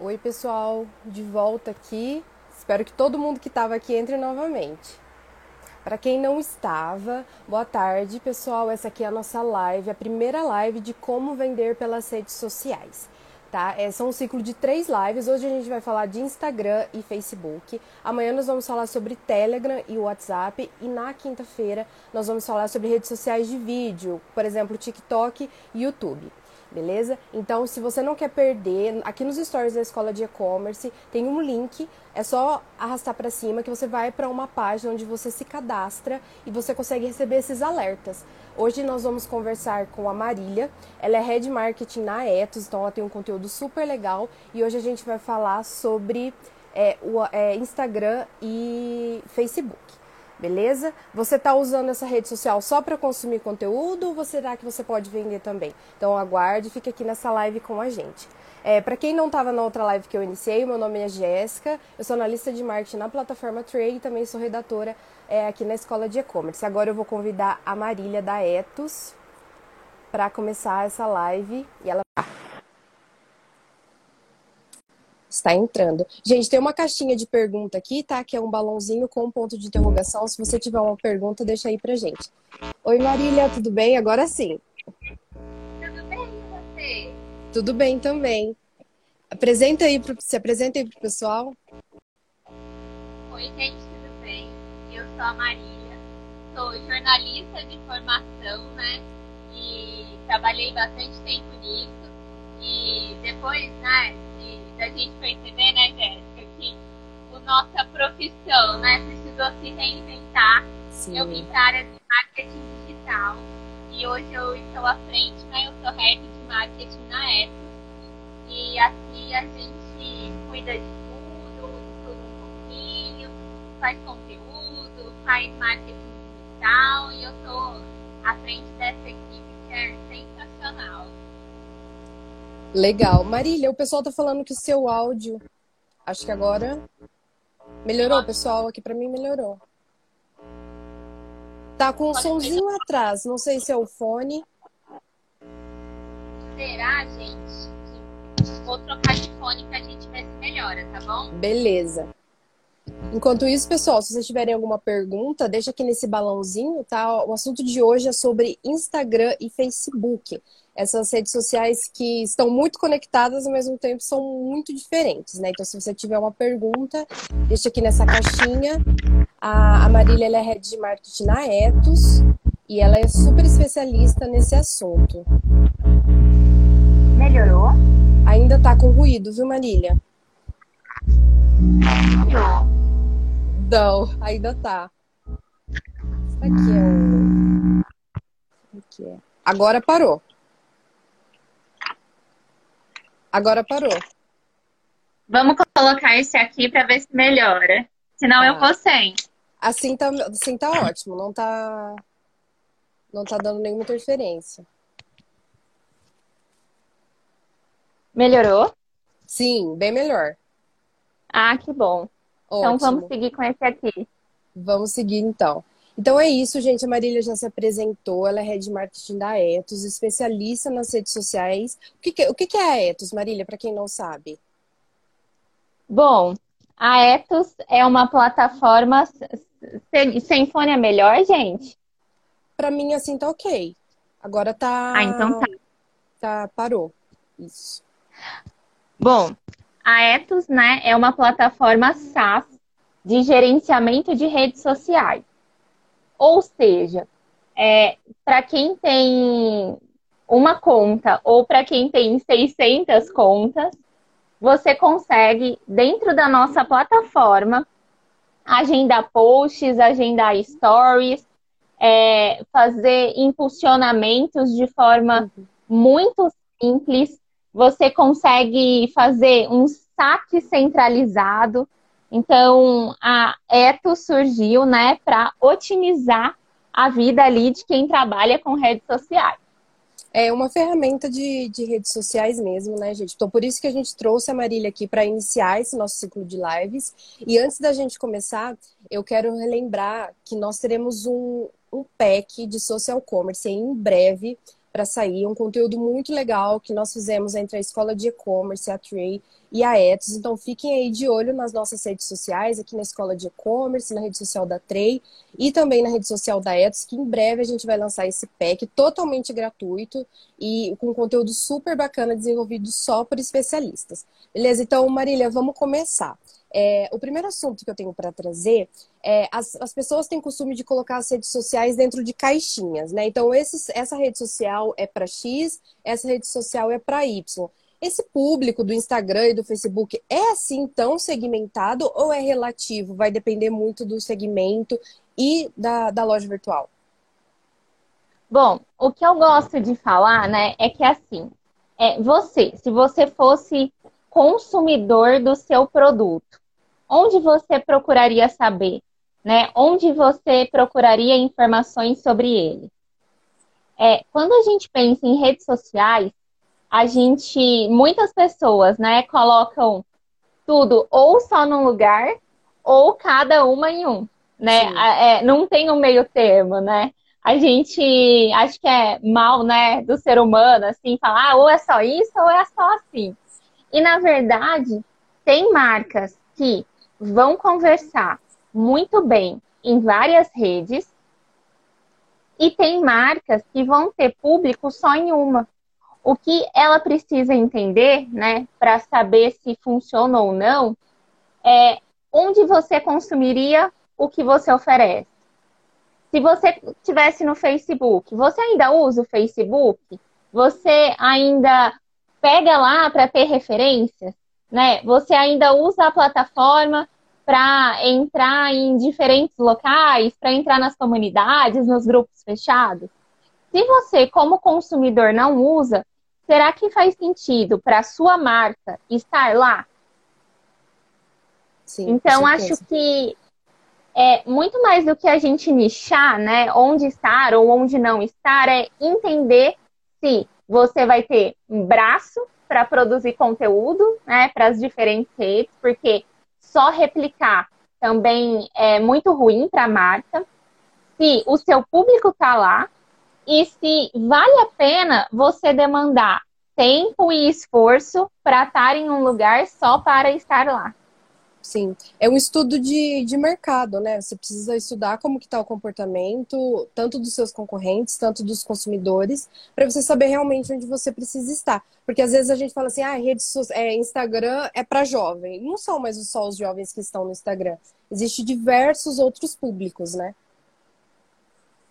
Oi, pessoal, de volta aqui. Espero que todo mundo que estava aqui entre novamente. Para quem não estava, boa tarde, pessoal. Essa aqui é a nossa live, a primeira live de como vender pelas redes sociais. Tá? É, são um ciclo de três lives. Hoje a gente vai falar de Instagram e Facebook. Amanhã nós vamos falar sobre Telegram e WhatsApp. E na quinta-feira nós vamos falar sobre redes sociais de vídeo, por exemplo, TikTok e YouTube beleza? Então, se você não quer perder, aqui nos stories da Escola de E-Commerce tem um link, é só arrastar para cima que você vai para uma página onde você se cadastra e você consegue receber esses alertas. Hoje nós vamos conversar com a Marília, ela é Head Marketing na Etos, então ela tem um conteúdo super legal e hoje a gente vai falar sobre é, o é, Instagram e Facebook beleza? Você está usando essa rede social só para consumir conteúdo ou será que você pode vender também? Então aguarde, fique aqui nessa live com a gente. É, para quem não estava na outra live que eu iniciei, meu nome é Jéssica, eu sou analista de marketing na plataforma Trade e também sou redatora é, aqui na Escola de E-Commerce. Agora eu vou convidar a Marília da Etos para começar essa live e ela está entrando. Gente, tem uma caixinha de pergunta aqui, tá? Que é um balãozinho com um ponto de interrogação. Se você tiver uma pergunta, deixa aí pra gente. Oi, Marília, tudo bem? Agora sim. Tudo bem com você? Tudo bem também. Apresenta aí, pro, se apresenta aí pro pessoal. Oi, gente, tudo bem? Eu sou a Marília, sou jornalista de formação, né? E trabalhei bastante tempo nisso. E depois, né, da gente perceber, né, Jéssica, que a nossa profissão, né, precisou se reinventar. Sim. Eu vim para a área de marketing digital e hoje eu estou à frente, né, eu sou head de marketing na Etos e aqui a gente cuida de tudo, de tudo um pouquinho, faz conteúdo, faz marketing digital e eu estou à frente dessa equipe que é sensacional. Legal. Marília, o pessoal tá falando que o seu áudio. Acho que agora. Melhorou, pessoal? Aqui para mim melhorou. Tá com um somzinho atrás. Não sei se é o fone. Será, gente? Vou trocar de fone que a gente vê se melhora, tá bom? Beleza. Enquanto isso, pessoal, se vocês tiverem alguma pergunta, deixa aqui nesse balãozinho, tá? O assunto de hoje é sobre Instagram e Facebook essas redes sociais que estão muito conectadas, ao mesmo tempo são muito diferentes, né? Então, se você tiver uma pergunta, deixa aqui nessa caixinha. A, Marília ela é head de marketing na Etos e ela é super especialista nesse assunto. Melhorou? Ainda tá com ruído, viu, Marília? Não, ainda tá. Aqui é o. Aqui é. Agora parou. Agora parou. Vamos colocar esse aqui para ver se melhora. Senão ah. eu vou sem. Assim tá, assim tá ótimo. Não tá. Não tá dando nenhuma interferência. Melhorou? Sim, bem melhor. Ah, que bom. Ótimo. Então vamos seguir com esse aqui. Vamos seguir então. Então é isso, gente. A Marília já se apresentou, ela é head marketing da Etos, especialista nas redes sociais. O que, que, o que, que é a Etos, Marília, para quem não sabe? Bom, a Etos é uma plataforma. Sem fone é melhor, gente? Para mim, assim, tá ok. Agora tá. Ah, então tá. Tá, parou. Isso. Bom, a Etos, né, é uma plataforma SaaS de gerenciamento de redes sociais. Ou seja, é, para quem tem uma conta ou para quem tem 600 contas, você consegue, dentro da nossa plataforma, agendar posts, agendar stories, é, fazer impulsionamentos de forma muito simples. Você consegue fazer um saque centralizado. Então, a Eto surgiu, né, para otimizar a vida ali de quem trabalha com redes sociais. É uma ferramenta de, de redes sociais mesmo, né, gente? Então, por isso que a gente trouxe a Marília aqui para iniciar esse nosso ciclo de lives. E antes da gente começar, eu quero relembrar que nós teremos um, um pack de social commerce em breve para sair, um conteúdo muito legal que nós fizemos entre a Escola de E-Commerce, a Trey e a Etos. Então fiquem aí de olho nas nossas redes sociais, aqui na Escola de E-Commerce, na rede social da Trey e também na rede social da Etos, que em breve a gente vai lançar esse pack totalmente gratuito e com conteúdo super bacana desenvolvido só por especialistas. Beleza? Então, Marília, vamos começar. É, o primeiro assunto que eu tenho para trazer é as, as pessoas têm costume de colocar as redes sociais dentro de caixinhas, né? Então, esses, essa rede social é para X, essa rede social é para Y. Esse público do Instagram e do Facebook é assim tão segmentado ou é relativo? Vai depender muito do segmento e da, da loja virtual? Bom, o que eu gosto de falar, né, é que assim, é você, se você fosse consumidor do seu produto, onde você procuraria saber, né? Onde você procuraria informações sobre ele? É, quando a gente pensa em redes sociais, a gente, muitas pessoas, né, colocam tudo ou só num lugar ou cada uma em um, né? É, não tem um meio termo, né? A gente acho que é mal, né, do ser humano, assim, falar ah, ou é só isso ou é só assim. E na verdade, tem marcas que vão conversar muito bem em várias redes e tem marcas que vão ter público só em uma. O que ela precisa entender, né, para saber se funciona ou não, é onde você consumiria o que você oferece. Se você tivesse no Facebook, você ainda usa o Facebook? Você ainda pega lá para ter referências? Né? Você ainda usa a plataforma para entrar em diferentes locais, para entrar nas comunidades, nos grupos fechados? Se você, como consumidor, não usa, será que faz sentido para a sua marca estar lá? Sim, então, acho que é muito mais do que a gente nichar, né? Onde estar ou onde não estar, é entender se você vai ter um braço para produzir conteúdo, né? Para as diferentes redes, porque só replicar também é muito ruim para a marca. Se o seu público está lá e se vale a pena você demandar tempo e esforço para estar em um lugar só para estar lá. Sim, é um estudo de, de mercado, né? Você precisa estudar como que está o comportamento, tanto dos seus concorrentes, tanto dos consumidores, para você saber realmente onde você precisa estar. Porque às vezes a gente fala assim, ah, rede é, Instagram é para jovem. Não são mais só os jovens que estão no Instagram. Existem diversos outros públicos, né?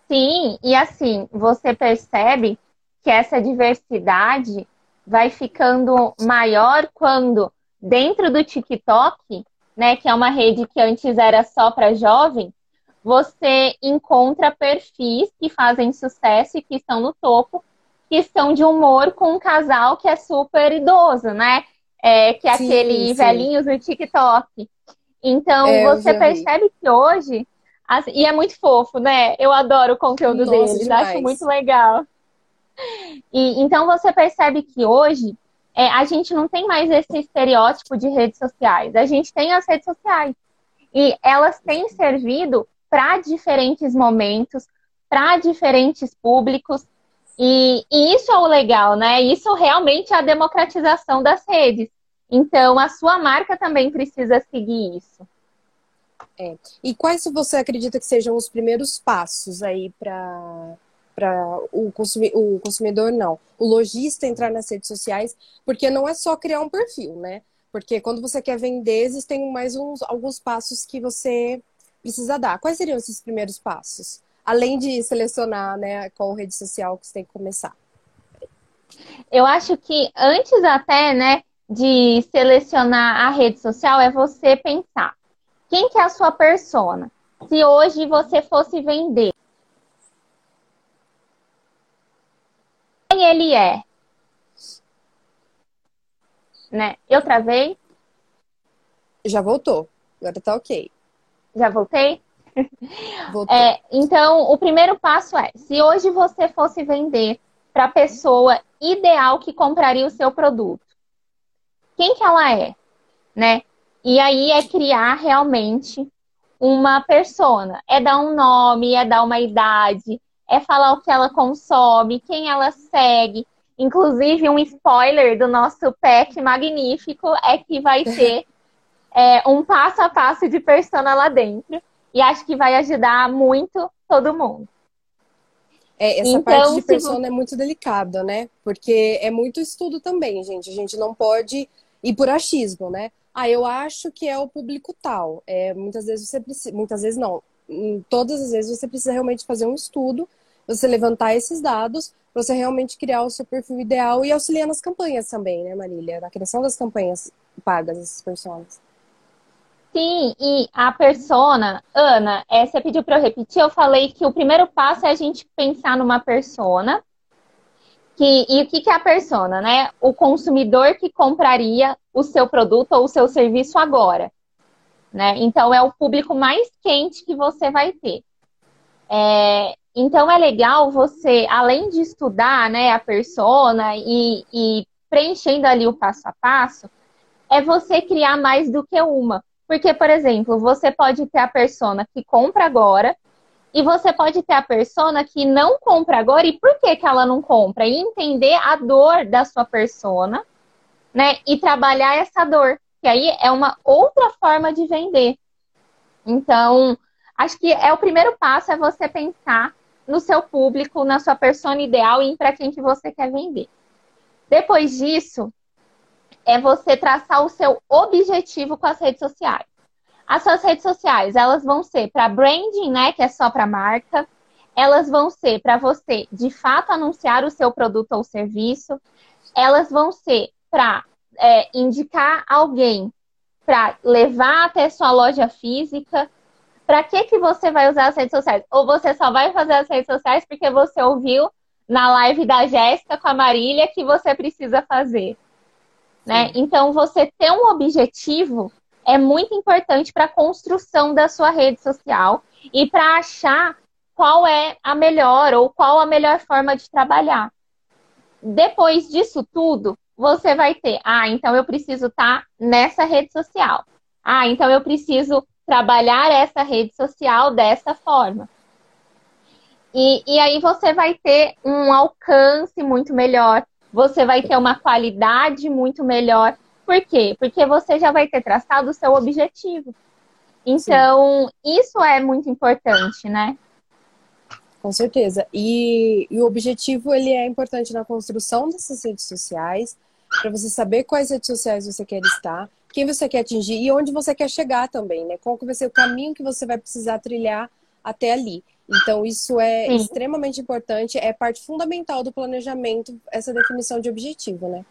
Sim, e assim, você percebe que essa diversidade vai ficando maior quando dentro do TikTok né, que é uma rede que antes era só para jovem, você encontra perfis que fazem sucesso e que estão no topo, que estão de humor com um casal que é super idoso, né? É, que é sim, aquele sim. velhinhos no TikTok. Então, é, você percebe que hoje. Assim, e é muito fofo, né? Eu adoro o conteúdo Nossa, deles, demais. acho muito legal. E então você percebe que hoje é, a gente não tem mais esse estereótipo de redes sociais. A gente tem as redes sociais. E elas têm servido para diferentes momentos, para diferentes públicos. E, e, isso é o legal, né? Isso realmente é a democratização das redes. Então, a sua marca também precisa seguir isso. É. E quais você acredita que sejam os primeiros passos aí para para o, consumi o consumidor, não. O lojista entrar nas redes sociais, porque não é só criar um perfil, né? Porque quando você quer vender, existem mais uns, alguns passos que você precisa dar. Quais seriam esses primeiros passos? Além de selecionar né, qual rede social que você tem que começar. Eu acho que antes até, né, de selecionar a rede social, é você pensar quem que é a sua persona. Se hoje você fosse vender quem ele é. Né? Eu travei? Já voltou. Agora tá ok. Já voltei? É, então, o primeiro passo é: se hoje você fosse vender para a pessoa ideal que compraria o seu produto, quem que ela é, né? E aí é criar realmente uma persona, é dar um nome, é dar uma idade, é falar o que ela consome, quem ela segue. Inclusive, um spoiler do nosso pack magnífico é que vai ter é, um passo a passo de persona lá dentro. E acho que vai ajudar muito todo mundo. É, essa então, parte de persona você... é muito delicada, né? Porque é muito estudo também, gente. A gente não pode ir por achismo, né? Ah, eu acho que é o público tal. É, muitas vezes você precisa, muitas vezes não. Todas as vezes você precisa realmente fazer um estudo, você levantar esses dados, você realmente criar o seu perfil ideal e auxiliar nas campanhas também, né, Marília? Na criação das campanhas pagas dessas pessoas. Sim, e a persona, Ana, é, você pediu para eu repetir, eu falei que o primeiro passo é a gente pensar numa persona. Que, e o que, que é a persona, né? O consumidor que compraria o seu produto ou o seu serviço agora. Né? Então é o público mais quente que você vai ter. É, então é legal você, além de estudar né, a persona e, e preenchendo ali o passo a passo, é você criar mais do que uma. Porque, por exemplo, você pode ter a persona que compra agora e você pode ter a persona que não compra agora e por que, que ela não compra? E entender a dor da sua persona, né? E trabalhar essa dor, que aí é uma outra forma de vender. Então, acho que é o primeiro passo é você pensar no seu público, na sua persona ideal e para quem que você quer vender. Depois disso, é você traçar o seu objetivo com as redes sociais. As suas redes sociais, elas vão ser para branding, né, que é só para marca. Elas vão ser para você, de fato, anunciar o seu produto ou serviço. Elas vão ser para é, indicar alguém para levar até sua loja física. Para que, que você vai usar as redes sociais? Ou você só vai fazer as redes sociais porque você ouviu na live da Jéssica com a Marília que você precisa fazer? Né? Então, você ter um objetivo é muito importante para a construção da sua rede social e para achar qual é a melhor ou qual a melhor forma de trabalhar. Depois disso tudo, você vai ter, ah, então eu preciso estar tá nessa rede social. Ah, então eu preciso trabalhar essa rede social dessa forma. E, e aí você vai ter um alcance muito melhor, você vai ter uma qualidade muito melhor. Por quê? Porque você já vai ter traçado o seu objetivo. Então, Sim. isso é muito importante, né? Com certeza. E, e, o objetivo ele é importante na construção dessas redes sociais, para você saber quais redes sociais você quer estar, quem você quer atingir e onde você quer chegar também, né? Qual que vai ser o caminho que você vai precisar trilhar até ali. Então, isso é Sim. extremamente importante, é parte fundamental do planejamento, essa definição de objetivo, né?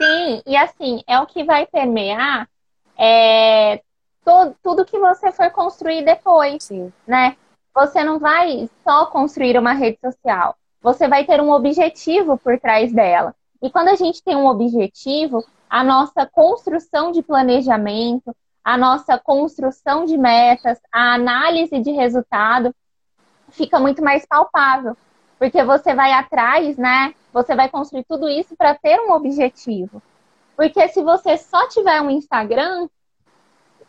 Sim, e assim, é o que vai permear é, todo, tudo que você for construir depois, Sim. né? Você não vai só construir uma rede social, você vai ter um objetivo por trás dela. E quando a gente tem um objetivo, a nossa construção de planejamento, a nossa construção de metas, a análise de resultado fica muito mais palpável, porque você vai atrás, né? Você vai construir tudo isso para ter um objetivo. Porque se você só tiver um Instagram,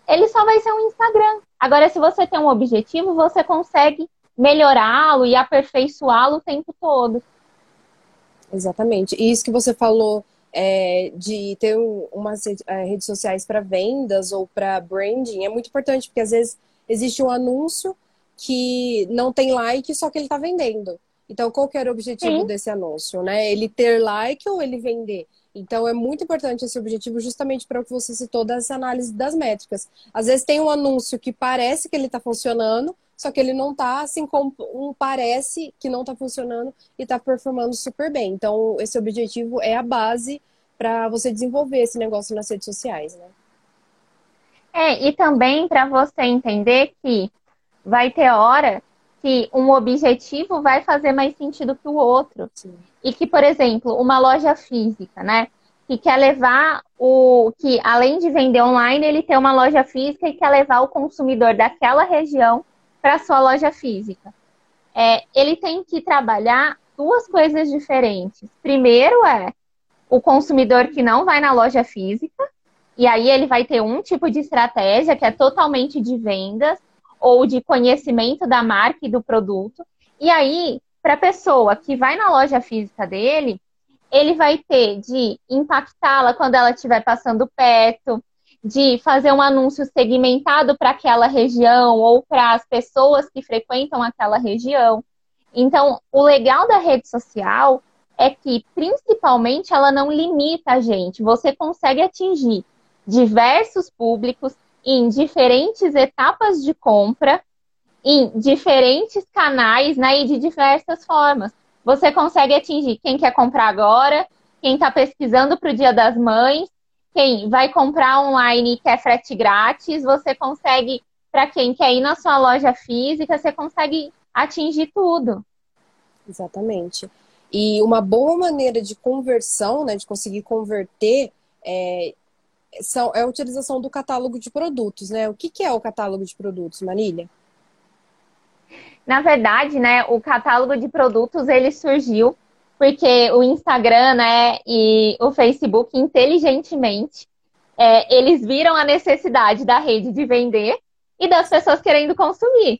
ele só vai ser um Instagram. Agora, se você tem um objetivo, você consegue melhorá-lo e aperfeiçoá-lo o tempo todo. Exatamente. E isso que você falou é, de ter umas é, redes sociais para vendas ou para branding é muito importante, porque às vezes existe um anúncio que não tem like, só que ele está vendendo. Então, qual que era o objetivo Sim. desse anúncio, né? Ele ter like ou ele vender? Então, é muito importante esse objetivo justamente para o que você citou das análises das métricas. Às vezes tem um anúncio que parece que ele está funcionando, só que ele não está assim como um parece que não está funcionando e está performando super bem. Então, esse objetivo é a base para você desenvolver esse negócio nas redes sociais, né? É, e também para você entender que vai ter hora que um objetivo vai fazer mais sentido que o outro. Sim. E que, por exemplo, uma loja física, né? Que quer levar o. que além de vender online, ele tem uma loja física e quer levar o consumidor daquela região para sua loja física. É, ele tem que trabalhar duas coisas diferentes. Primeiro é o consumidor que não vai na loja física, e aí ele vai ter um tipo de estratégia que é totalmente de vendas ou de conhecimento da marca e do produto. E aí, para a pessoa que vai na loja física dele, ele vai ter de impactá-la quando ela estiver passando perto, de fazer um anúncio segmentado para aquela região ou para as pessoas que frequentam aquela região. Então, o legal da rede social é que, principalmente, ela não limita a gente. Você consegue atingir diversos públicos em diferentes etapas de compra, em diferentes canais, né, e de diversas formas. Você consegue atingir quem quer comprar agora, quem está pesquisando para o Dia das Mães, quem vai comprar online e quer frete grátis, você consegue, para quem quer ir na sua loja física, você consegue atingir tudo. Exatamente. E uma boa maneira de conversão, né, de conseguir converter, é, são, é a utilização do catálogo de produtos, né? O que, que é o catálogo de produtos, Marília? Na verdade, né, o catálogo de produtos ele surgiu porque o Instagram, né, e o Facebook, inteligentemente, é, eles viram a necessidade da rede de vender e das pessoas querendo consumir.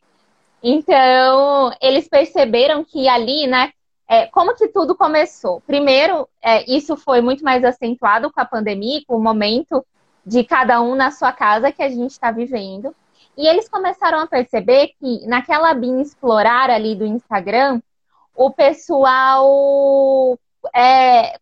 Então, eles perceberam que ali, né, é, como que tudo começou? Primeiro, é, isso foi muito mais acentuado com a pandemia, com o momento de cada um na sua casa que a gente está vivendo. E eles começaram a perceber que naquela bin explorar ali do Instagram, o pessoal é,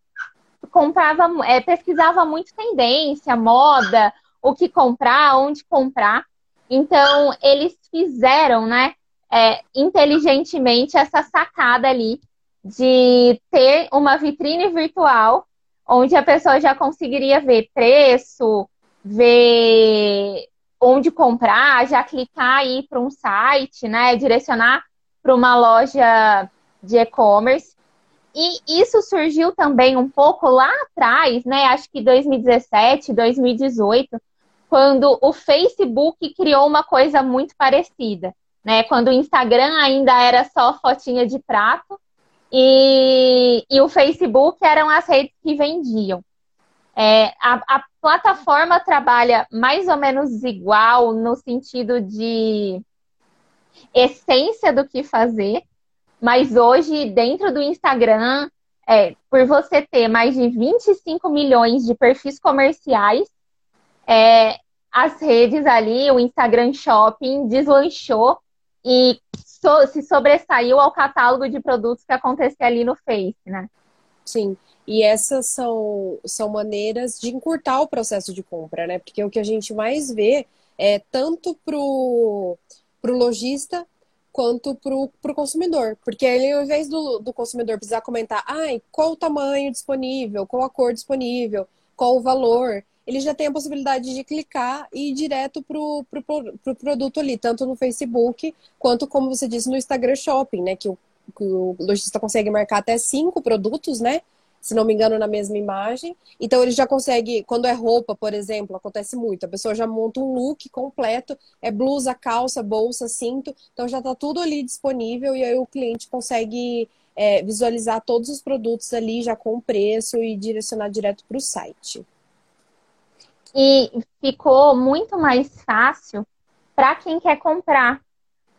comprava, é, pesquisava muito tendência, moda, o que comprar, onde comprar. Então, eles fizeram, né, é, inteligentemente essa sacada ali de ter uma vitrine virtual onde a pessoa já conseguiria ver preço, ver onde comprar, já clicar aí para um site, né, direcionar para uma loja de e-commerce. E isso surgiu também um pouco lá atrás, né? Acho que 2017, 2018, quando o Facebook criou uma coisa muito parecida, né? Quando o Instagram ainda era só fotinha de prato e, e o Facebook eram as redes que vendiam. É, a, a, plataforma trabalha mais ou menos igual no sentido de essência do que fazer, mas hoje, dentro do Instagram, é, por você ter mais de 25 milhões de perfis comerciais, é, as redes ali, o Instagram Shopping deslanchou e so, se sobressaiu ao catálogo de produtos que acontecia ali no Face, né? Sim. E essas são, são maneiras de encurtar o processo de compra, né? Porque o que a gente mais vê é tanto pro, pro lojista quanto pro, pro consumidor. Porque ele, ao invés do, do consumidor precisar comentar, ai, qual o tamanho disponível, qual a cor disponível, qual o valor, ele já tem a possibilidade de clicar e ir direto pro, pro, pro produto ali, tanto no Facebook quanto, como você disse, no Instagram Shopping, né? Que o, que o lojista consegue marcar até cinco produtos, né? Se não me engano, na mesma imagem. Então ele já consegue, quando é roupa, por exemplo, acontece muito. A pessoa já monta um look completo, é blusa, calça, bolsa, cinto. Então já está tudo ali disponível e aí o cliente consegue é, visualizar todos os produtos ali já com preço e direcionar direto para o site. E ficou muito mais fácil para quem quer comprar,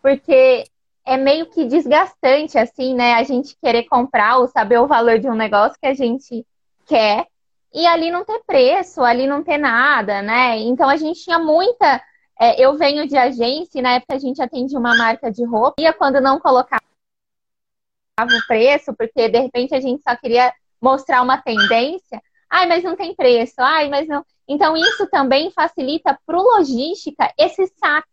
porque é meio que desgastante, assim, né? A gente querer comprar ou saber o valor de um negócio que a gente quer e ali não ter preço, ali não ter nada, né? Então a gente tinha muita. É, eu venho de agência, e na época a gente atendia uma marca de roupa, e quando não colocava o preço, porque de repente a gente só queria mostrar uma tendência. Ai, mas não tem preço. Ai, mas não. Então, isso também facilita para o logística esse saque,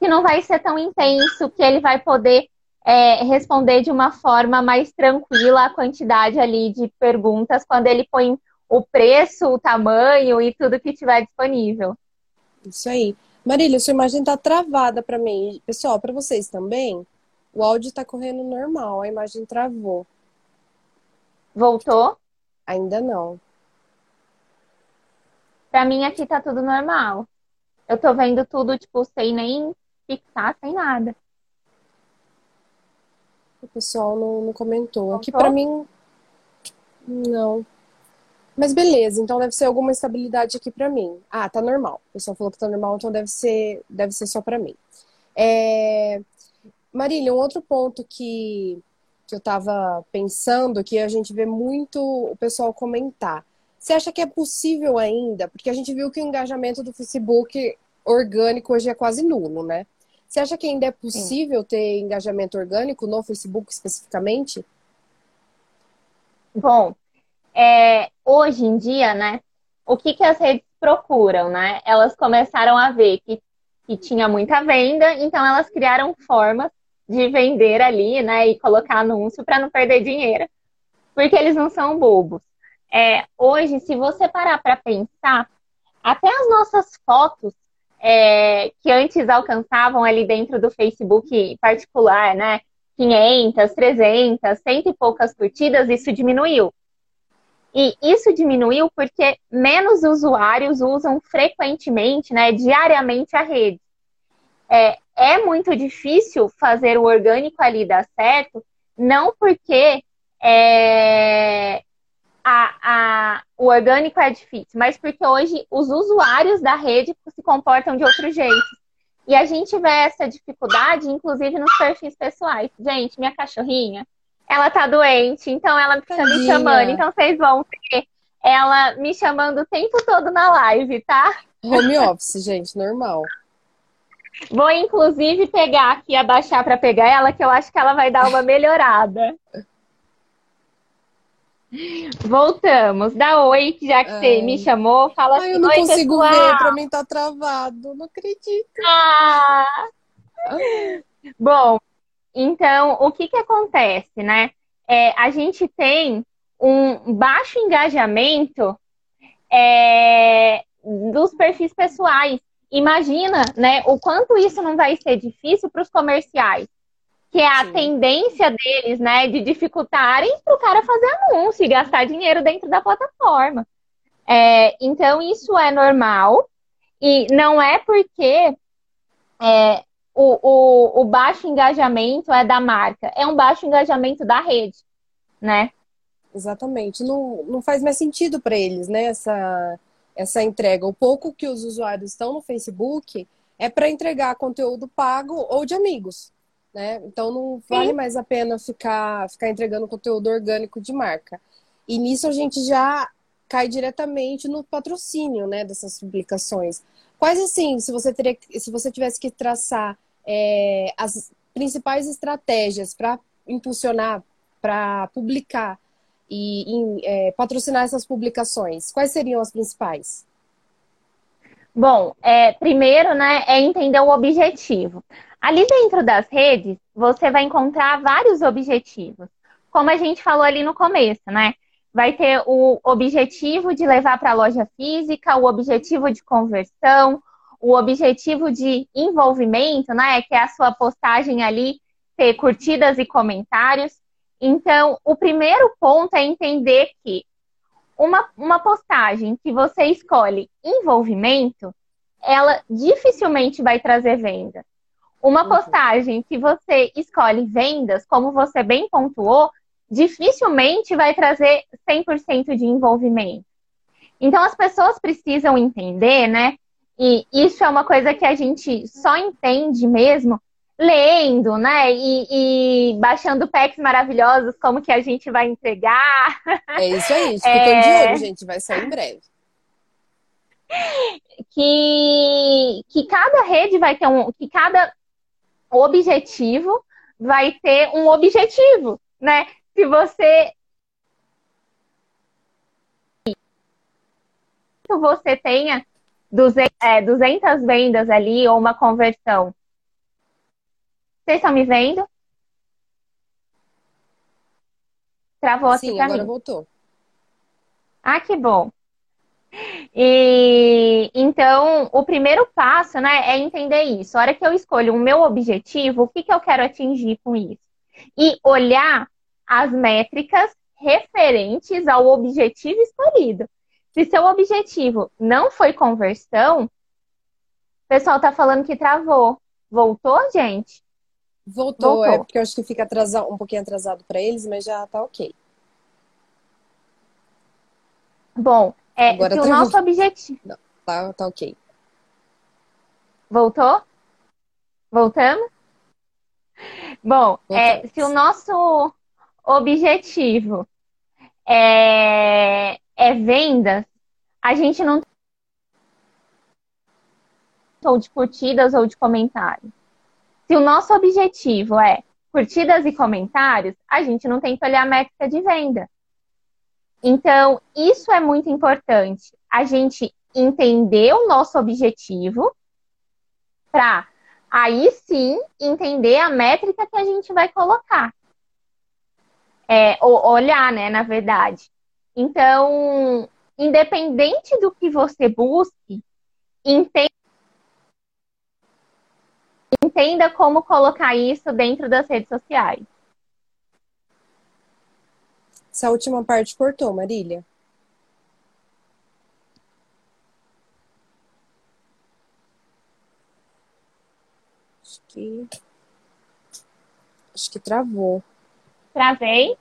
que não vai ser tão intenso, que ele vai poder é, responder de uma forma mais tranquila a quantidade ali de perguntas quando ele põe o preço, o tamanho e tudo que tiver disponível. Isso aí. Marília, sua imagem está travada para mim. Pessoal, para vocês também, o áudio está correndo normal, a imagem travou. Voltou? Ainda não. Pra mim aqui tá tudo normal. Eu tô vendo tudo, tipo, sem nem fixar, sem nada. O pessoal não, não comentou. Aqui pra mim, não. Mas beleza, então deve ser alguma estabilidade aqui pra mim. Ah, tá normal. O pessoal falou que tá normal, então deve ser, deve ser só pra mim. É... Marília, um outro ponto que, que eu estava pensando, que a gente vê muito o pessoal comentar. Você acha que é possível ainda? Porque a gente viu que o engajamento do Facebook orgânico hoje é quase nulo, né? Você acha que ainda é possível Sim. ter engajamento orgânico no Facebook especificamente? Bom, é, hoje em dia, né, o que, que as redes procuram, né? Elas começaram a ver que, que tinha muita venda, então elas criaram formas de vender ali, né, e colocar anúncio para não perder dinheiro, porque eles não são bobos. É, hoje, se você parar para pensar, até as nossas fotos é, que antes alcançavam ali dentro do Facebook particular, né, 500, 300, cento e poucas curtidas, isso diminuiu. E isso diminuiu porque menos usuários usam frequentemente, né, diariamente a rede. É, é muito difícil fazer o orgânico ali dar certo, não porque é, a, a, o orgânico é difícil, mas porque hoje os usuários da rede se comportam de outro jeito. E a gente vê essa dificuldade, inclusive, nos perfis pessoais. Gente, minha cachorrinha, ela tá doente, então ela fica Tadinha. me chamando. Então vocês vão ver ela me chamando o tempo todo na live, tá? Home office, gente, normal. Vou, inclusive, pegar aqui, abaixar para pegar ela, que eu acho que ela vai dar uma melhorada. Voltamos. Dá oi, já que você me chamou. Fala Ai, assim, eu não consigo pessoal. ver, pra mim tá travado. Não acredito. Ah. Bom, então, o que que acontece, né? É, a gente tem um baixo engajamento é, dos perfis pessoais imagina, né, o quanto isso não vai ser difícil para os comerciais, que é a Sim. tendência deles, né, de dificultarem para o cara fazer anúncio e gastar dinheiro dentro da plataforma. É, então isso é normal e não é porque é, o, o, o baixo engajamento é da marca, é um baixo engajamento da rede, né? Exatamente. Não, não faz mais sentido para eles, né? Essa, essa entrega. O pouco que os usuários estão no Facebook é para entregar conteúdo pago ou de amigos. Né? Então não vale Sim. mais a pena ficar, ficar entregando conteúdo orgânico de marca. E nisso a gente já cai diretamente no patrocínio né, dessas publicações. Quais assim, se você, teria, se você tivesse que traçar é, as principais estratégias para impulsionar, para publicar e em, é, patrocinar essas publicações? Quais seriam as principais? Bom, é, primeiro, né, é entender o objetivo. Ali dentro das redes, você vai encontrar vários objetivos. Como a gente falou ali no começo, né? Vai ter o objetivo de levar para a loja física, o objetivo de conversão, o objetivo de envolvimento, né? Que é a sua postagem ali ter curtidas e comentários. Então, o primeiro ponto é entender que uma, uma postagem que você escolhe envolvimento, ela dificilmente vai trazer venda. Uma uhum. postagem que você escolhe vendas, como você bem pontuou, dificilmente vai trazer 100% de envolvimento. Então, as pessoas precisam entender, né? E isso é uma coisa que a gente só entende mesmo lendo, né? E, e, baixando packs maravilhosos, como que a gente vai entregar. É isso aí, ficando é... de olho, gente, vai sair em breve. Que, que cada rede vai ter um. Que cada objetivo vai ter um objetivo, né? Se você. você tenha 200, é, 200 vendas ali ou uma conversão vocês estão me vendo? Travou Sim, aqui agora mim. voltou. Ah, que bom. E então, o primeiro passo, né, é entender isso. A hora que eu escolho o meu objetivo, o que, que eu quero atingir com isso? E olhar as métricas referentes ao objetivo escolhido. Se seu objetivo não foi conversão, o pessoal tá falando que travou. Voltou, gente? Voltou, Voltou. é porque eu acho que fica atrasado, um pouquinho atrasado para eles, mas já tá ok. Bom, é, Agora se o nosso objetivo. Não, tá, tá ok. Voltou? Voltamos? Bom, é, se o nosso objetivo é, é vendas, a gente não ou de curtidas ou de comentários. Se o nosso objetivo é curtidas e comentários, a gente não tem que olhar a métrica de venda. Então, isso é muito importante. A gente entender o nosso objetivo para aí sim entender a métrica que a gente vai colocar. É, olhar, né, na verdade. Então, independente do que você busque, entenda, entenda como colocar isso dentro das redes sociais. Essa última parte cortou, Marília. Acho que. Acho que travou. Travei.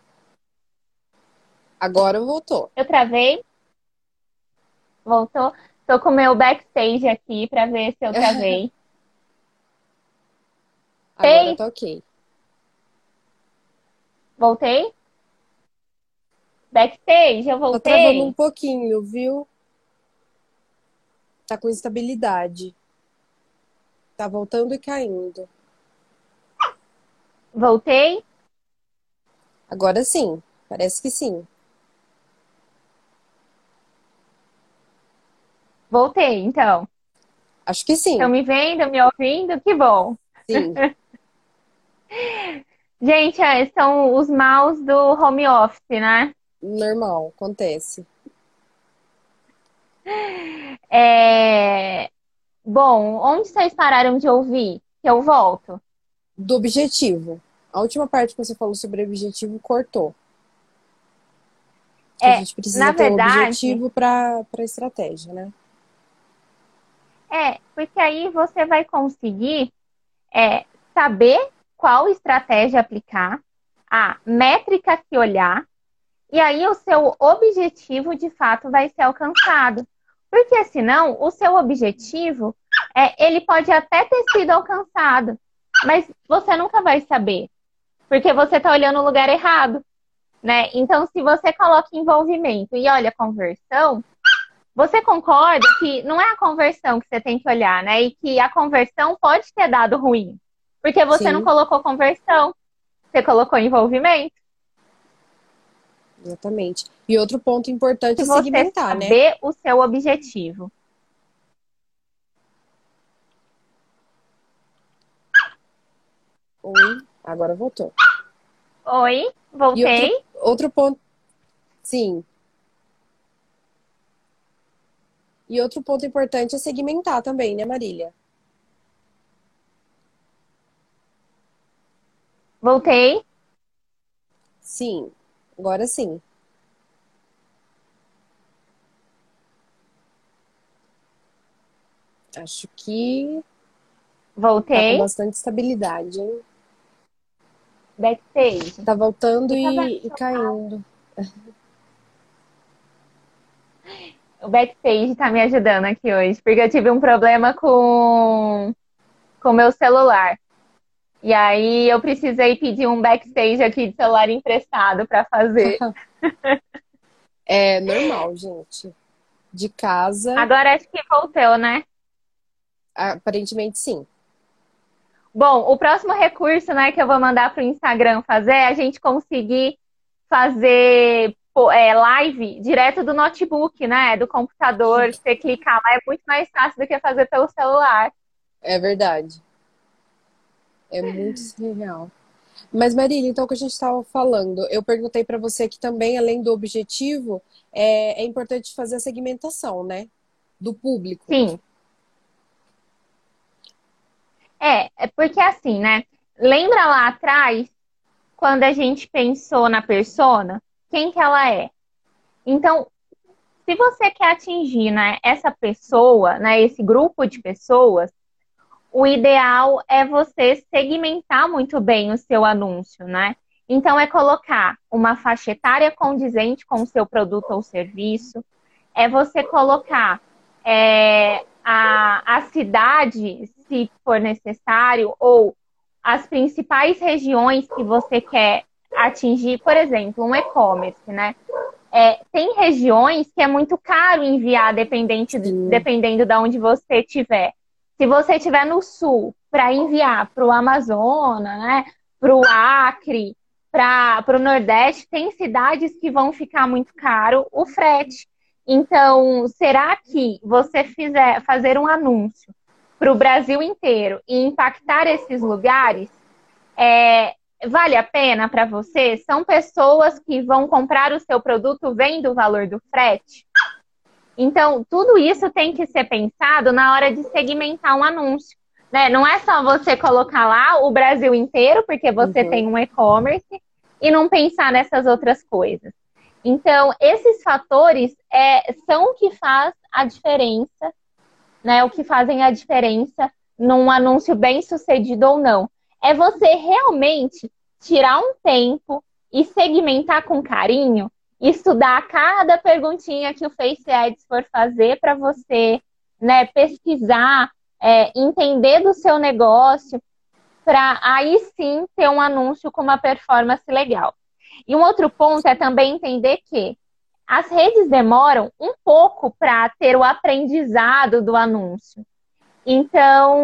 Agora voltou. Eu travei. Voltou. Tô com o meu backstage aqui para ver se eu travei. Agora tá ok. Voltei? Backstage, eu voltei. Tá travando um pouquinho, viu? Tá com instabilidade. Tá voltando e caindo. Voltei? Agora sim. Parece que sim. Voltei, então. Acho que sim. Estão me vendo, me ouvindo? Que bom. Sim. Gente, é, são os maus do home office, né? Normal, acontece. É... Bom, onde vocês pararam de ouvir? Que eu volto. Do objetivo. A última parte que você falou sobre objetivo cortou. É, a gente precisa na ter verdade, um objetivo para a estratégia, né? É, porque aí você vai conseguir é, saber qual estratégia aplicar, a métrica que olhar, e aí o seu objetivo de fato vai ser alcançado. Porque senão o seu objetivo é, ele pode até ter sido alcançado, mas você nunca vai saber, porque você está olhando o lugar errado, né? Então, se você coloca envolvimento e olha conversão, você concorda que não é a conversão que você tem que olhar, né? E que a conversão pode ter dado ruim, porque você Sim. não colocou conversão, você colocou envolvimento. Exatamente. E outro ponto importante é segmentar, né? Saber o seu objetivo. Oi, agora voltou. Oi, voltei. Outro, outro ponto. Sim. E outro ponto importante é segmentar também, né, Marília? Voltei. Sim. Agora sim. Acho que Voltei. Tá com bastante estabilidade, hein? Backstage. Tá voltando e, e caindo. O backstage tá me ajudando aqui hoje, porque eu tive um problema com o meu celular. E aí eu precisei pedir um backstage aqui de celular emprestado para fazer. é normal, gente. De casa. Agora acho que voltou, né? Aparentemente sim. Bom, o próximo recurso, né, que eu vou mandar para o Instagram fazer é a gente conseguir fazer é, live direto do notebook, né, do computador. Você clicar lá é muito mais fácil do que fazer pelo celular. É verdade. É muito surreal. Mas, Marília, então o que a gente estava falando, eu perguntei para você que também, além do objetivo, é, é, importante fazer a segmentação, né? Do público. Sim. É, é porque assim, né? Lembra lá atrás, quando a gente pensou na persona, quem que ela é? Então, se você quer atingir né, essa pessoa, né, esse grupo de pessoas, o ideal é você segmentar muito bem o seu anúncio, né? Então, é colocar uma faixa etária condizente com o seu produto ou serviço, é você colocar é, a, a cidade, se for necessário, ou as principais regiões que você quer atingir, por exemplo, um e-commerce, né? É, tem regiões que é muito caro enviar dependente, dependendo de onde você estiver. Se você estiver no sul, para enviar para o Amazonas, né, para o Acre, para o Nordeste, tem cidades que vão ficar muito caro o frete. Então, será que você fizer fazer um anúncio para o Brasil inteiro e impactar esses lugares, é, vale a pena para você? São pessoas que vão comprar o seu produto vendo o valor do frete? Então, tudo isso tem que ser pensado na hora de segmentar um anúncio. Né? Não é só você colocar lá o Brasil inteiro, porque você uhum. tem um e-commerce, e não pensar nessas outras coisas. Então, esses fatores é, são o que faz a diferença, né? O que fazem a diferença num anúncio bem sucedido ou não. É você realmente tirar um tempo e segmentar com carinho, estudar cada perguntinha que o Face Ads for fazer para você, né? Pesquisar, é, entender do seu negócio, para aí sim ter um anúncio com uma performance legal. E um outro ponto é também entender que as redes demoram um pouco para ter o aprendizado do anúncio. Então,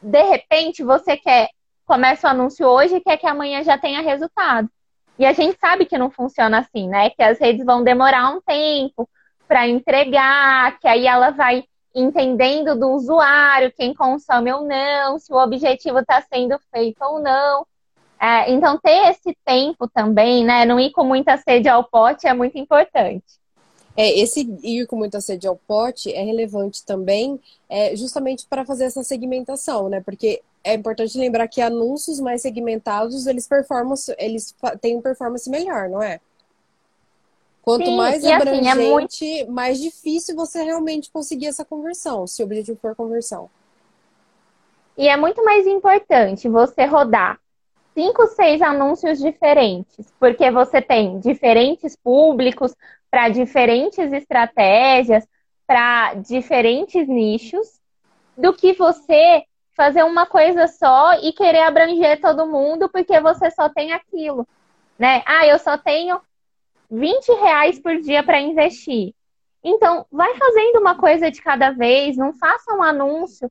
de repente, você quer começa o anúncio hoje e quer que amanhã já tenha resultado. E a gente sabe que não funciona assim, né? Que as redes vão demorar um tempo para entregar, que aí ela vai entendendo do usuário, quem consome ou não, se o objetivo está sendo feito ou não. É, então, ter esse tempo também, né? Não ir com muita sede ao pote é muito importante. É, esse ir com muita sede ao pote é relevante também, é, justamente para fazer essa segmentação, né? Porque é importante lembrar que anúncios mais segmentados, eles performam, eles têm performance melhor, não é? Quanto Sim, mais abrangente, assim, é muito... mais difícil você realmente conseguir essa conversão, se o objetivo for conversão. E é muito mais importante você rodar cinco, seis anúncios diferentes, porque você tem diferentes públicos para diferentes estratégias, para diferentes nichos, do que você fazer uma coisa só e querer abranger todo mundo porque você só tem aquilo, né? Ah, eu só tenho 20 reais por dia para investir. Então, vai fazendo uma coisa de cada vez, não faça um anúncio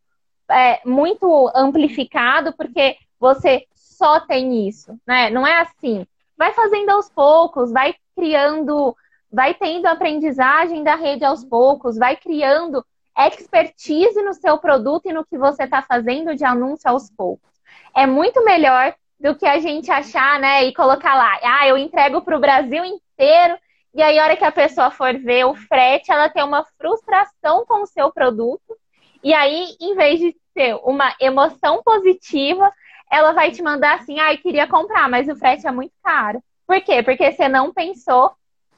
é, muito amplificado, porque você só tem isso, né? Não é assim. Vai fazendo aos poucos, vai criando, vai tendo aprendizagem da rede aos poucos, vai criando expertise no seu produto e no que você está fazendo de anúncio aos poucos. É muito melhor do que a gente achar, né, e colocar lá, ah, eu entrego para o Brasil inteiro, e aí a hora que a pessoa for ver o frete, ela tem uma frustração com o seu produto, e aí, em vez de ter uma emoção positiva, ela vai te mandar assim, ah, eu queria comprar, mas o frete é muito caro. Por quê? Porque você não pensou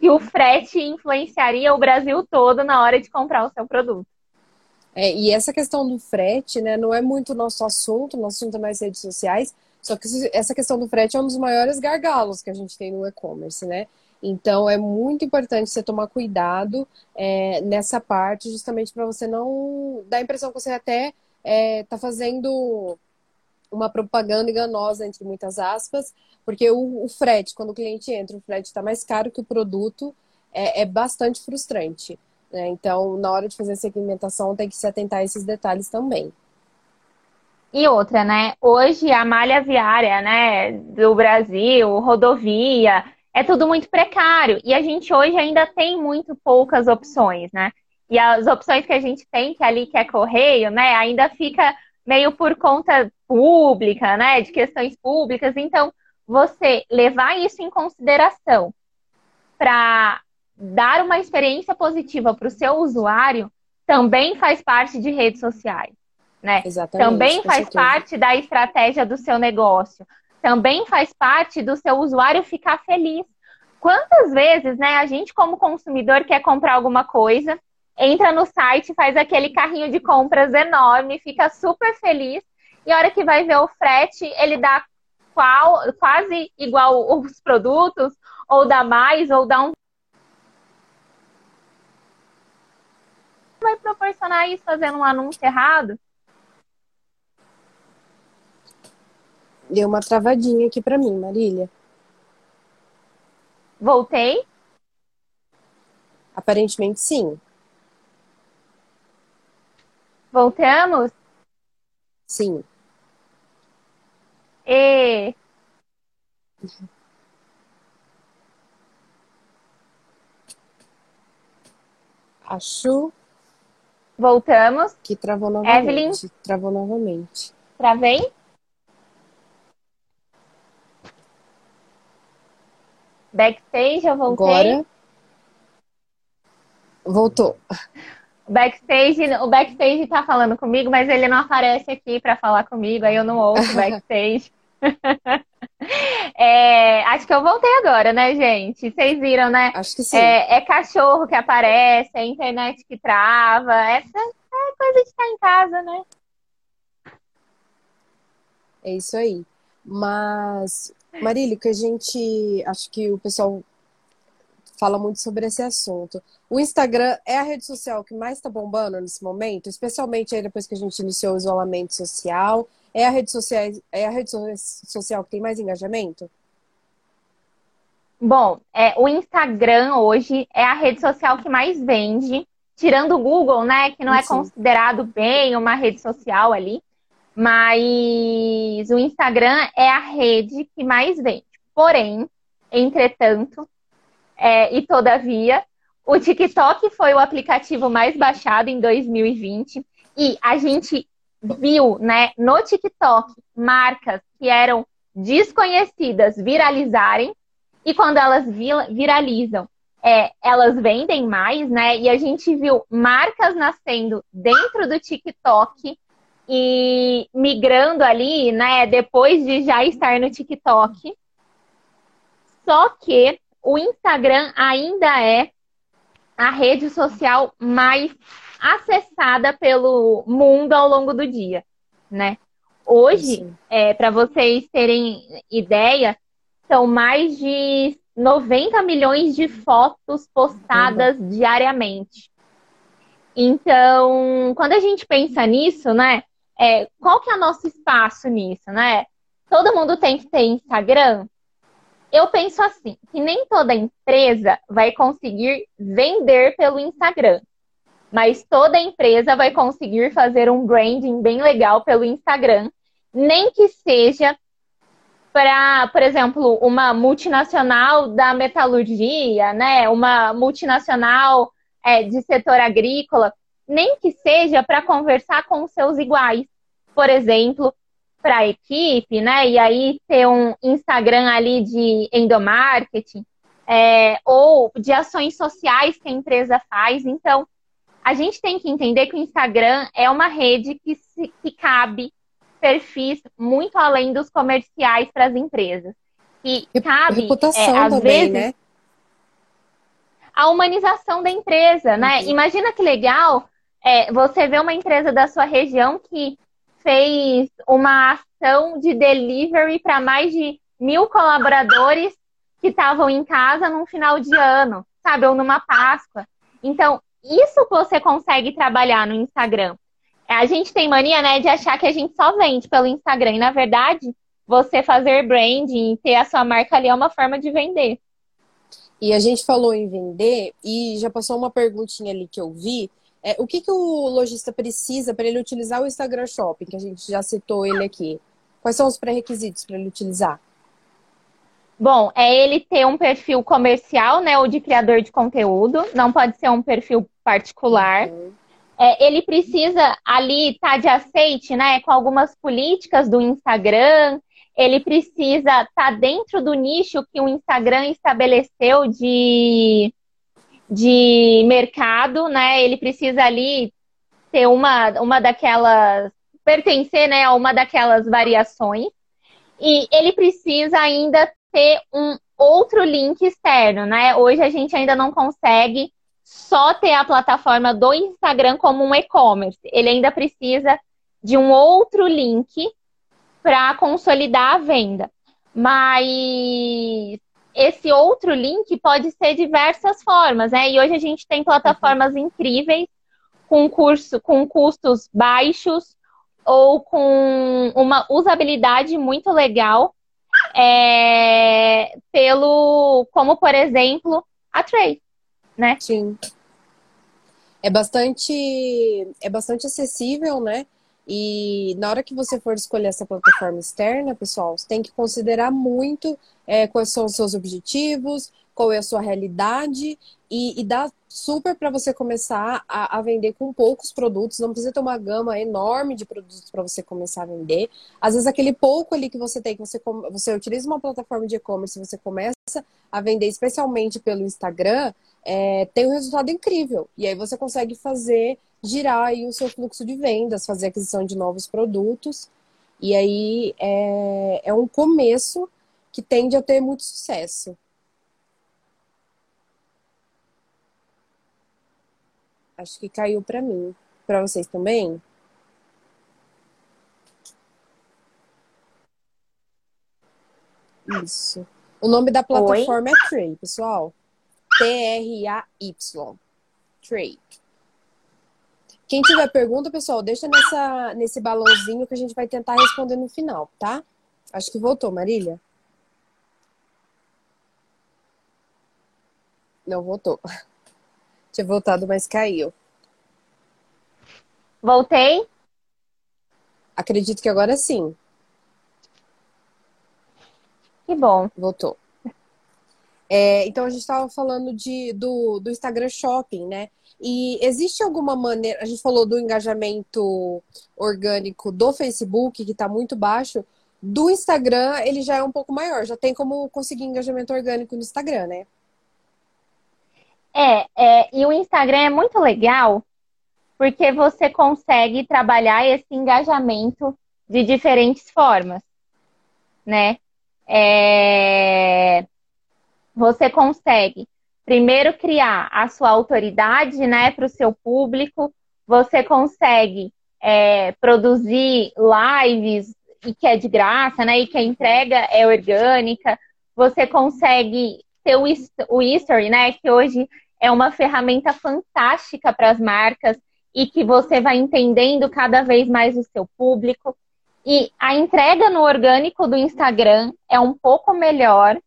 que o frete influenciaria o Brasil todo na hora de comprar o seu produto. É, e essa questão do frete, né, não é muito nosso assunto, nosso assunto é mais redes sociais, só que essa questão do frete é um dos maiores gargalos que a gente tem no e-commerce, né? Então é muito importante você tomar cuidado é, nessa parte, justamente para você não dar a impressão que você até está é, tá fazendo uma propaganda enganosa, entre muitas aspas, porque o, o frete, quando o cliente entra, o frete está mais caro que o produto, é, é bastante frustrante. Né? Então, na hora de fazer a segmentação, tem que se atentar a esses detalhes também. E outra, né? Hoje a malha viária, né, do Brasil, rodovia, é tudo muito precário. E a gente hoje ainda tem muito poucas opções, né? E as opções que a gente tem, que ali que é correio, né, ainda fica meio por conta pública, né, de questões públicas. Então, você levar isso em consideração para dar uma experiência positiva para o seu usuário também faz parte de redes sociais né? Exatamente, também faz certeza. parte da estratégia do seu negócio. Também faz parte do seu usuário ficar feliz. Quantas vezes, né, a gente como consumidor quer comprar alguma coisa, entra no site, faz aquele carrinho de compras enorme, fica super feliz, e a hora que vai ver o frete, ele dá qual, quase igual os produtos, ou dá mais, ou dá um vai proporcionar isso fazendo um anúncio errado? Deu uma travadinha aqui para mim, Marília. Voltei? Aparentemente sim. Voltamos? Sim. E... Acho. Voltamos. Que travou novamente. Evelyn. Travou novamente. Travei? Backstage, eu voltei. Agora. Voltou. Backstage, o backstage tá falando comigo, mas ele não aparece aqui para falar comigo, aí eu não ouço o backstage. é, acho que eu voltei agora, né, gente? Vocês viram, né? Acho que sim. É, é, cachorro que aparece, é internet que trava. Essa é coisa de estar em casa, né? É isso aí. Mas, Marília, que a gente. Acho que o pessoal fala muito sobre esse assunto. O Instagram é a rede social que mais está bombando nesse momento, especialmente aí depois que a gente iniciou o isolamento social. É a rede social, é a rede social que tem mais engajamento? Bom, é, o Instagram hoje é a rede social que mais vende, tirando o Google, né, que não é Sim. considerado bem uma rede social ali, mas o Instagram é a rede que mais vende. Porém, entretanto, é, e todavia, o TikTok foi o aplicativo mais baixado em 2020 e a gente viu, né, no TikTok marcas que eram desconhecidas viralizarem e quando elas viralizam, é, elas vendem mais, né? E a gente viu marcas nascendo dentro do TikTok e migrando ali, né? Depois de já estar no TikTok. Só que o Instagram ainda é a rede social mais acessada pelo mundo ao longo do dia, né? Hoje, é, para vocês terem ideia, são mais de 90 milhões de fotos postadas uhum. diariamente. Então, quando a gente pensa nisso, né? É, qual que é o nosso espaço nisso, né? Todo mundo tem que ter Instagram? Eu penso assim, que nem toda empresa vai conseguir vender pelo Instagram, mas toda empresa vai conseguir fazer um branding bem legal pelo Instagram, nem que seja para, por exemplo, uma multinacional da metalurgia, né? Uma multinacional é, de setor agrícola, nem que seja para conversar com seus iguais. Por exemplo, para a equipe, né? E aí ter um Instagram ali de endomarketing, é, ou de ações sociais que a empresa faz. Então, a gente tem que entender que o Instagram é uma rede que, se, que cabe perfis muito além dos comerciais para as empresas. E cabe, Reputação é, às também, vezes, né? a humanização da empresa, né? Uhum. Imagina que legal é, você ver uma empresa da sua região que fez uma ação de delivery para mais de mil colaboradores que estavam em casa num final de ano, sabe? Ou numa Páscoa. Então, isso você consegue trabalhar no Instagram. A gente tem mania, né, de achar que a gente só vende pelo Instagram. E, na verdade, você fazer branding, ter a sua marca ali é uma forma de vender. E a gente falou em vender e já passou uma perguntinha ali que eu vi é, o que, que o lojista precisa para ele utilizar o Instagram Shopping, que a gente já citou ele aqui? Quais são os pré-requisitos para ele utilizar? Bom, é ele ter um perfil comercial, né, ou de criador de conteúdo, não pode ser um perfil particular. Uhum. É, ele precisa ali estar tá de aceite, né, com algumas políticas do Instagram. Ele precisa estar tá dentro do nicho que o Instagram estabeleceu de de mercado, né? Ele precisa ali ter uma, uma daquelas pertencer, né, a uma daquelas variações. E ele precisa ainda ter um outro link externo, né? Hoje a gente ainda não consegue só ter a plataforma do Instagram como um e-commerce. Ele ainda precisa de um outro link para consolidar a venda. Mas esse outro link pode ser diversas formas, né? E hoje a gente tem plataformas incríveis com curso, com custos baixos ou com uma usabilidade muito legal, é, pelo, como por exemplo, a Trace, né? Sim. É bastante, é bastante acessível, né? E na hora que você for escolher essa plataforma externa, pessoal, você tem que considerar muito é, quais são os seus objetivos, qual é a sua realidade e, e dá super para você começar a, a, vender com poucos produtos. Não precisa ter uma gama enorme de produtos para você começar a vender. Às vezes aquele pouco ali que você tem, que você, você utiliza uma plataforma de e-commerce, você começa a vender especialmente pelo Instagram, é, tem um resultado incrível. E aí você consegue fazer girar aí o seu fluxo de vendas, fazer aquisição de novos produtos. E aí é, é um começo que tende a ter muito sucesso. Acho que caiu para mim. Para vocês também? Isso. O nome da plataforma Oi? é Tray, pessoal. T-R-A-Y. Tray. Quem tiver pergunta, pessoal, deixa nessa, nesse balãozinho que a gente vai tentar responder no final, tá? Acho que voltou, Marília. Não voltou. Tinha voltado, mas caiu. Voltei? Acredito que agora sim. Que bom. Voltou. É, então a gente estava falando de, do, do Instagram Shopping, né? E existe alguma maneira, a gente falou do engajamento orgânico do Facebook, que está muito baixo, do Instagram ele já é um pouco maior, já tem como conseguir engajamento orgânico no Instagram, né? É, é, e o Instagram é muito legal porque você consegue trabalhar esse engajamento de diferentes formas, né? É, você consegue primeiro criar a sua autoridade, né, para o seu público. Você consegue é, produzir lives e que é de graça, né, e que a entrega é orgânica. Você consegue ter o, o history, né, que hoje é uma ferramenta fantástica para as marcas e que você vai entendendo cada vez mais o seu público. E a entrega no orgânico do Instagram é um pouco melhor,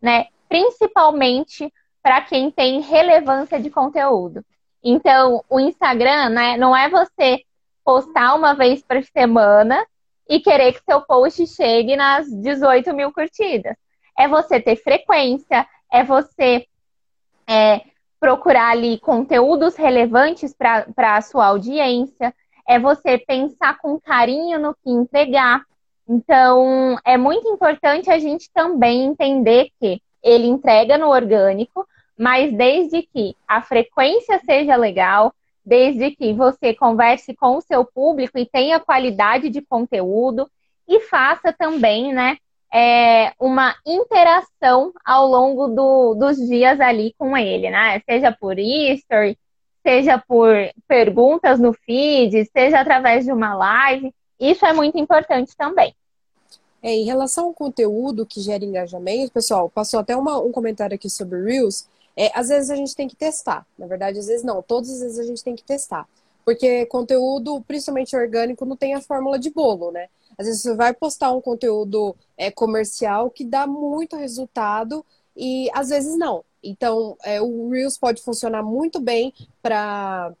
né? Principalmente para quem tem relevância de conteúdo. Então, o Instagram, né, não é você postar uma vez por semana e querer que seu post chegue nas 18 mil curtidas. É você ter frequência, é você é, procurar ali conteúdos relevantes para a sua audiência, é você pensar com carinho no que entregar. Então, é muito importante a gente também entender que ele entrega no orgânico, mas desde que a frequência seja legal, desde que você converse com o seu público e tenha qualidade de conteúdo e faça também, né, é, uma interação ao longo do, dos dias ali com ele, né? Seja por history, seja por perguntas no feed, seja através de uma live. Isso é muito importante também. É, em relação ao conteúdo que gera engajamento, pessoal, passou até uma, um comentário aqui sobre Reels. É, às vezes a gente tem que testar. Na verdade, às vezes não. Todas as vezes a gente tem que testar. Porque conteúdo, principalmente orgânico, não tem a fórmula de bolo, né? Às vezes você vai postar um conteúdo é, comercial que dá muito resultado e às vezes não. Então, é, o Reels pode funcionar muito bem para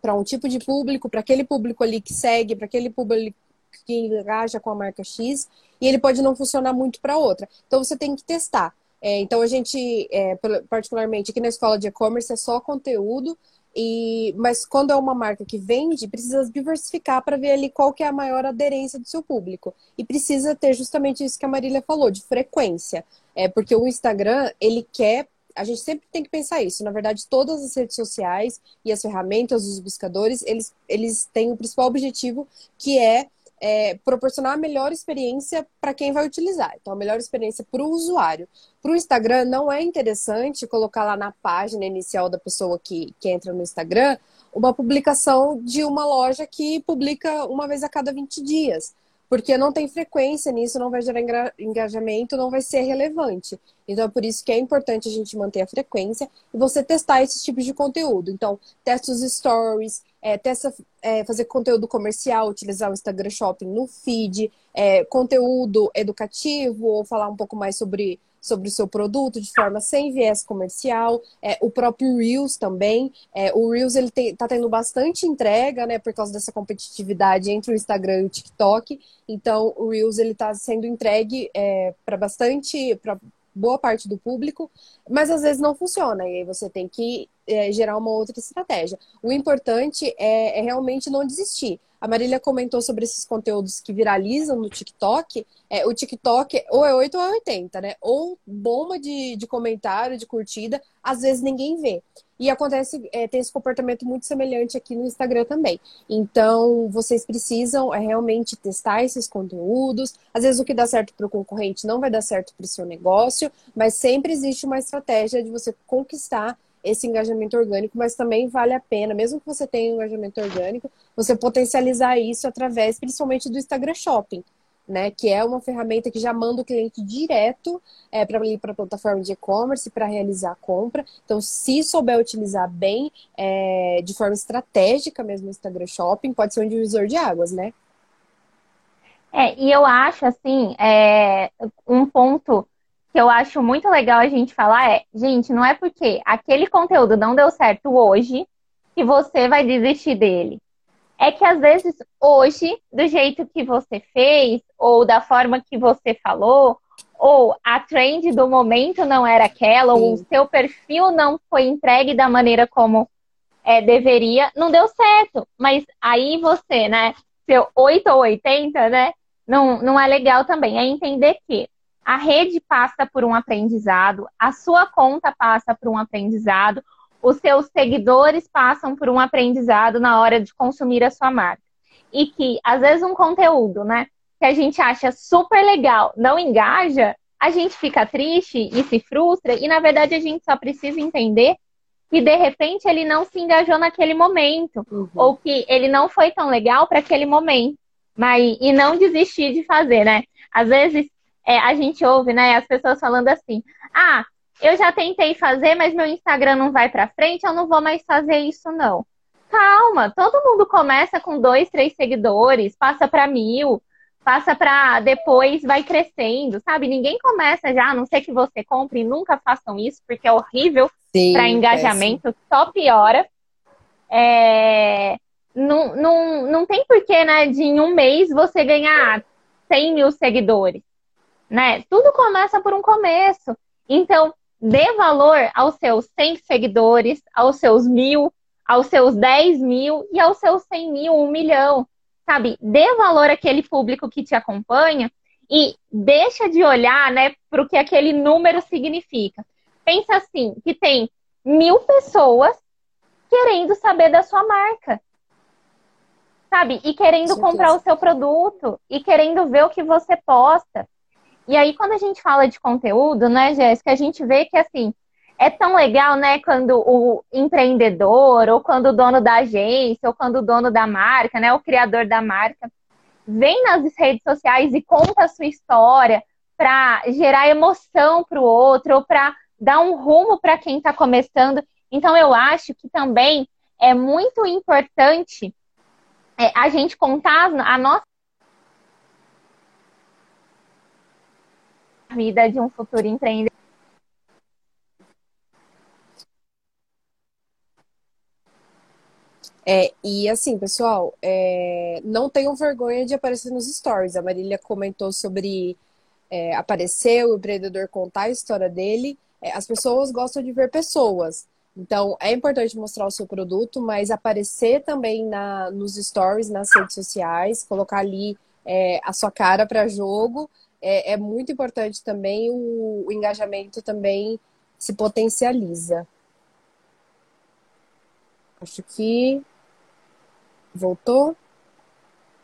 para um tipo de público, para aquele público ali que segue, para aquele público que engaja com a marca X, e ele pode não funcionar muito para outra. Então você tem que testar. É, então a gente, é, particularmente aqui na escola de e-commerce, é só conteúdo e, mas quando é uma marca que vende, precisa diversificar para ver ali qual que é a maior aderência do seu público. E precisa ter justamente isso que a Marília falou, de frequência. É porque o Instagram, ele quer. A gente sempre tem que pensar isso. Na verdade, todas as redes sociais e as ferramentas, os buscadores, eles, eles têm o principal objetivo que é é, proporcionar a melhor experiência para quem vai utilizar. Então, a melhor experiência para o usuário. Para o Instagram, não é interessante colocar lá na página inicial da pessoa que, que entra no Instagram uma publicação de uma loja que publica uma vez a cada 20 dias. Porque não tem frequência nisso, não vai gerar engajamento, não vai ser relevante. Então, é por isso que é importante a gente manter a frequência e você testar esses tipos de conteúdo. Então, testa os stories, é, testa é, fazer conteúdo comercial, utilizar o Instagram Shopping no feed, é, conteúdo educativo, ou falar um pouco mais sobre sobre o seu produto de forma sem viés comercial. É, o próprio Reels também. É, o Reels ele está tendo bastante entrega, né, por causa dessa competitividade entre o Instagram e o TikTok. Então, o Reels ele está sendo entregue é, para bastante, para boa parte do público, mas às vezes não funciona e aí você tem que é, gerar uma outra estratégia. O importante é, é realmente não desistir. A Marília comentou sobre esses conteúdos que viralizam no TikTok. É, o TikTok ou é 8 ou é 80, né? Ou bomba de, de comentário, de curtida, às vezes ninguém vê. E acontece, é, tem esse comportamento muito semelhante aqui no Instagram também. Então, vocês precisam é, realmente testar esses conteúdos. Às vezes o que dá certo para o concorrente não vai dar certo para o seu negócio, mas sempre existe uma estratégia de você conquistar esse engajamento orgânico, mas também vale a pena, mesmo que você tenha um engajamento orgânico, você potencializar isso através, principalmente do Instagram Shopping, né? Que é uma ferramenta que já manda o cliente direto é, para ir para a plataforma de e-commerce para realizar a compra. Então, se souber utilizar bem, é, de forma estratégica mesmo o Instagram Shopping, pode ser um divisor de águas, né? É, e eu acho assim, é, um ponto que eu acho muito legal a gente falar é, gente, não é porque aquele conteúdo não deu certo hoje que você vai desistir dele. É que às vezes hoje, do jeito que você fez, ou da forma que você falou, ou a trend do momento não era aquela, Sim. ou o seu perfil não foi entregue da maneira como é, deveria, não deu certo. Mas aí você, né, seu 8 ou 80, né, não, não é legal também. É entender que a rede passa por um aprendizado, a sua conta passa por um aprendizado, os seus seguidores passam por um aprendizado na hora de consumir a sua marca. E que, às vezes, um conteúdo, né, que a gente acha super legal, não engaja, a gente fica triste e se frustra, e na verdade a gente só precisa entender que de repente ele não se engajou naquele momento, uhum. ou que ele não foi tão legal para aquele momento. Mas, e não desistir de fazer, né? Às vezes é, a gente ouve, né, as pessoas falando assim: ah, eu já tentei fazer, mas meu Instagram não vai para frente, eu não vou mais fazer isso, não. Calma, todo mundo começa com dois, três seguidores, passa para mil, passa para depois vai crescendo, sabe? Ninguém começa já, a não ser que você compre, nunca façam isso, porque é horrível para engajamento, só piora. É... Não, não, não tem porquê, né, de em um mês você ganhar 100 mil seguidores né? Tudo começa por um começo. Então, dê valor aos seus 100 seguidores, aos seus mil, aos seus 10 mil e aos seus 100 mil, um milhão, sabe? Dê valor àquele público que te acompanha e deixa de olhar, né, para o que aquele número significa. Pensa assim, que tem mil pessoas querendo saber da sua marca, sabe? E querendo comprar o seu produto e querendo ver o que você posta. E aí, quando a gente fala de conteúdo, né, Jéssica, a gente vê que, assim, é tão legal, né, quando o empreendedor, ou quando o dono da agência, ou quando o dono da marca, né, o criador da marca, vem nas redes sociais e conta a sua história para gerar emoção para o outro, ou para dar um rumo para quem está começando. Então, eu acho que também é muito importante é, a gente contar a nossa vida de um futuro empreendedor. É, e assim, pessoal, é, não tenham vergonha de aparecer nos stories. A Marília comentou sobre é, aparecer, o empreendedor contar a história dele. É, as pessoas gostam de ver pessoas. Então, é importante mostrar o seu produto, mas aparecer também na, nos stories, nas redes sociais, colocar ali é, a sua cara para jogo, é, é muito importante também, o, o engajamento também se potencializa. Acho que voltou.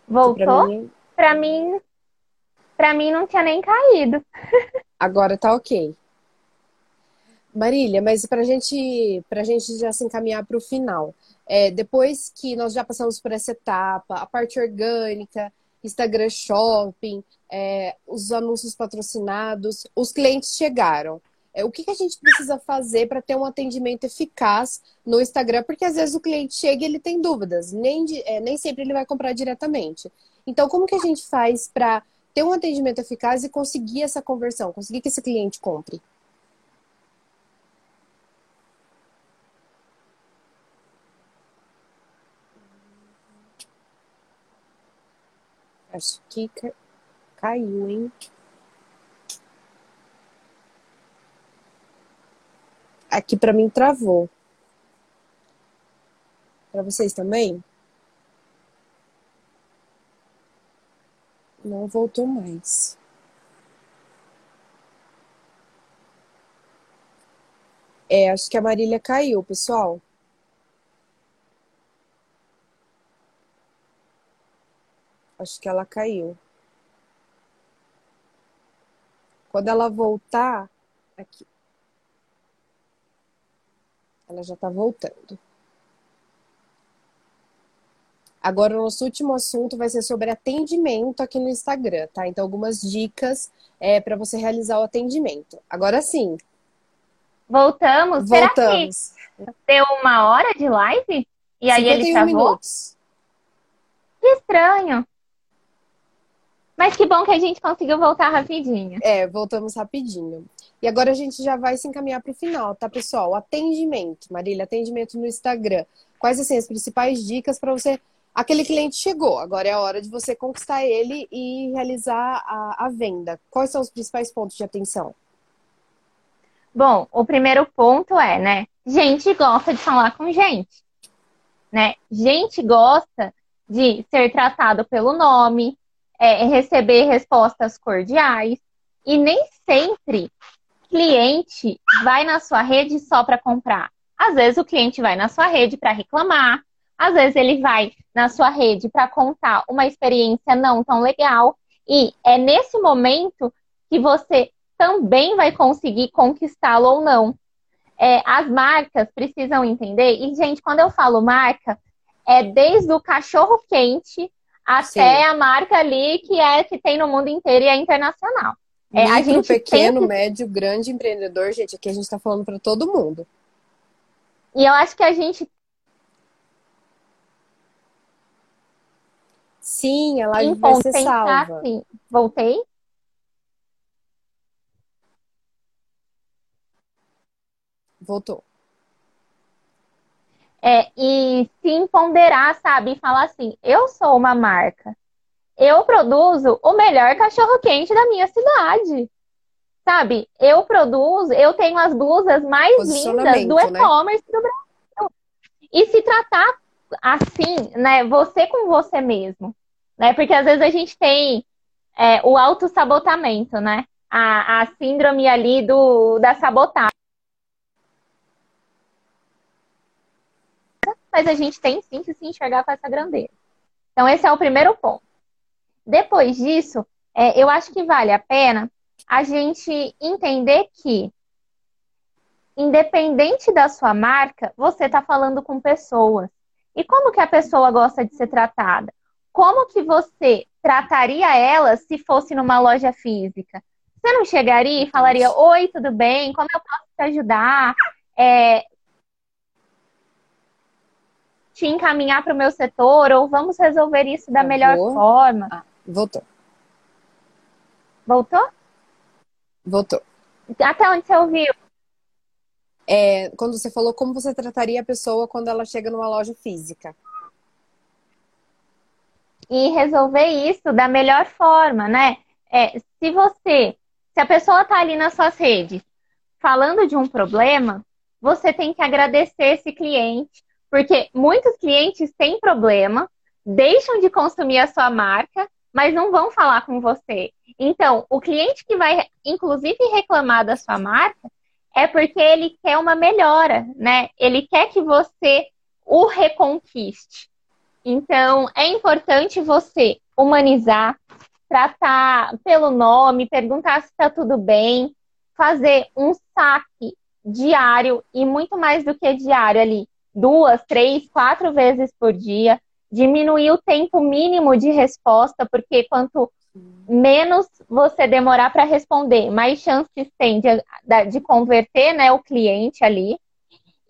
Voltou? Para mim, para mim, mim não tinha nem caído. Agora tá ok. Marília, mas para gente, a gente já se encaminhar para o final, é, depois que nós já passamos por essa etapa, a parte orgânica, Instagram Shopping, é, os anúncios patrocinados, os clientes chegaram. É, o que, que a gente precisa fazer para ter um atendimento eficaz no Instagram? Porque às vezes o cliente chega e ele tem dúvidas, nem, de, é, nem sempre ele vai comprar diretamente. Então, como que a gente faz para ter um atendimento eficaz e conseguir essa conversão, conseguir que esse cliente compre? Acho que caiu, hein? Aqui para mim travou. Para vocês também? Não voltou mais. É, acho que a Marília caiu, pessoal. Acho que ela caiu. Quando ela voltar, aqui. Ela já está voltando. Agora, o nosso último assunto vai ser sobre atendimento aqui no Instagram, tá? Então, algumas dicas é, para você realizar o atendimento. Agora sim. Voltamos. Voltamos. Deu uma hora de live? E aí ele travou? minutos. Que estranho. Mas que bom que a gente conseguiu voltar rapidinho. É, voltamos rapidinho. E agora a gente já vai se encaminhar para o final, tá, pessoal? Atendimento, Marília, atendimento no Instagram. Quais assim, as principais dicas para você? Aquele cliente chegou, agora é a hora de você conquistar ele e realizar a, a venda. Quais são os principais pontos de atenção? Bom, o primeiro ponto é, né? Gente gosta de falar com gente, né? Gente gosta de ser tratado pelo nome, é, receber respostas cordiais. E nem sempre cliente vai na sua rede só para comprar. Às vezes o cliente vai na sua rede para reclamar, às vezes ele vai na sua rede para contar uma experiência não tão legal. E é nesse momento que você também vai conseguir conquistá-lo ou não. É, as marcas precisam entender, e, gente, quando eu falo marca, é desde o cachorro quente até Sim. a marca ali que é que tem no mundo inteiro e é internacional. É, Micro, a gente pequeno, que... médio, grande empreendedor, gente, aqui a gente está falando para todo mundo. E eu acho que a gente Sim, ela vai ser salva. Assim. Voltei? Voltou. É, e se empoderar, sabe? E falar assim: eu sou uma marca. Eu produzo o melhor cachorro-quente da minha cidade. Sabe? Eu produzo, eu tenho as blusas mais lindas do né? e-commerce né? do Brasil. E se tratar assim, né? Você com você mesmo. Né? Porque às vezes a gente tem é, o autossabotamento, né? A, a síndrome ali do, da sabotagem. Mas a gente tem sim que se enxergar com essa grandeza. Então, esse é o primeiro ponto. Depois disso, é, eu acho que vale a pena a gente entender que, independente da sua marca, você está falando com pessoas. E como que a pessoa gosta de ser tratada? Como que você trataria ela se fosse numa loja física? Você não chegaria e falaria: Oi, tudo bem? Como eu posso te ajudar? É, te encaminhar para o meu setor ou vamos resolver isso da melhor forma. Ah, voltou. Voltou? Voltou. Até onde você ouviu? É, quando você falou como você trataria a pessoa quando ela chega numa loja física. E resolver isso da melhor forma, né? É, se você, se a pessoa está ali nas suas redes falando de um problema, você tem que agradecer esse cliente, porque muitos clientes têm problema, deixam de consumir a sua marca, mas não vão falar com você. Então, o cliente que vai, inclusive, reclamar da sua marca é porque ele quer uma melhora, né? Ele quer que você o reconquiste. Então, é importante você humanizar, tratar pelo nome, perguntar se está tudo bem, fazer um saque diário e muito mais do que diário ali duas, três, quatro vezes por dia, diminuir o tempo mínimo de resposta, porque quanto menos você demorar para responder, mais chances tem de, de converter né, o cliente ali.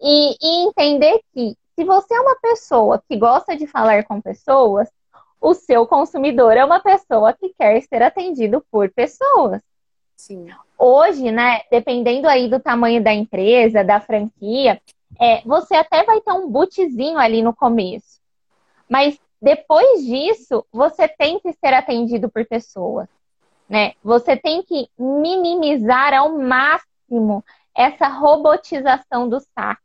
E, e entender que se você é uma pessoa que gosta de falar com pessoas, o seu consumidor é uma pessoa que quer ser atendido por pessoas. Sim. Hoje, né, dependendo aí do tamanho da empresa, da franquia, é, você até vai ter um bootzinho ali no começo. Mas depois disso, você tem que ser atendido por pessoas. Né? Você tem que minimizar ao máximo essa robotização do saque.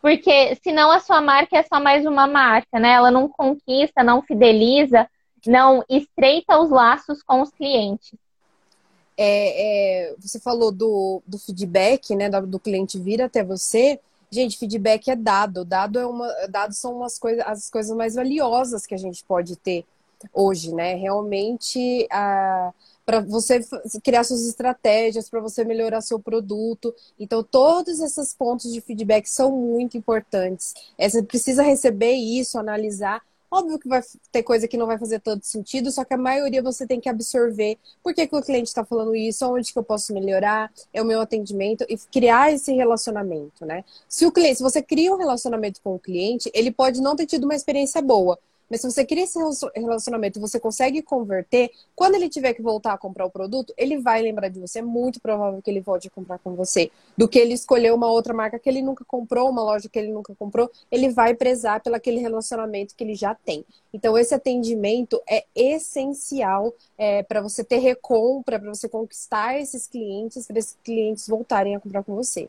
Porque senão a sua marca é só mais uma marca, né? Ela não conquista, não fideliza, não estreita os laços com os clientes. É, é, você falou do, do feedback, né? Do, do cliente vir até você. Gente, feedback é dado. Dado é uma, dados são umas coisas, as coisas mais valiosas que a gente pode ter hoje, né? Realmente, para você criar suas estratégias, para você melhorar seu produto. Então, todos esses pontos de feedback são muito importantes. É, você precisa receber isso, analisar Óbvio que vai ter coisa que não vai fazer tanto sentido, só que a maioria você tem que absorver. Por que, que o cliente está falando isso? Onde que eu posso melhorar? É o meu atendimento e criar esse relacionamento, né? Se o cliente, se você cria um relacionamento com o cliente, ele pode não ter tido uma experiência boa, mas se você cria esse relacionamento você consegue converter, quando ele tiver que voltar a comprar o produto, ele vai lembrar de você. É muito provável que ele volte a comprar com você. Do que ele escolher uma outra marca que ele nunca comprou, uma loja que ele nunca comprou, ele vai prezar pelo aquele relacionamento que ele já tem. Então, esse atendimento é essencial é, para você ter recompra, para você conquistar esses clientes, para esses clientes voltarem a comprar com você.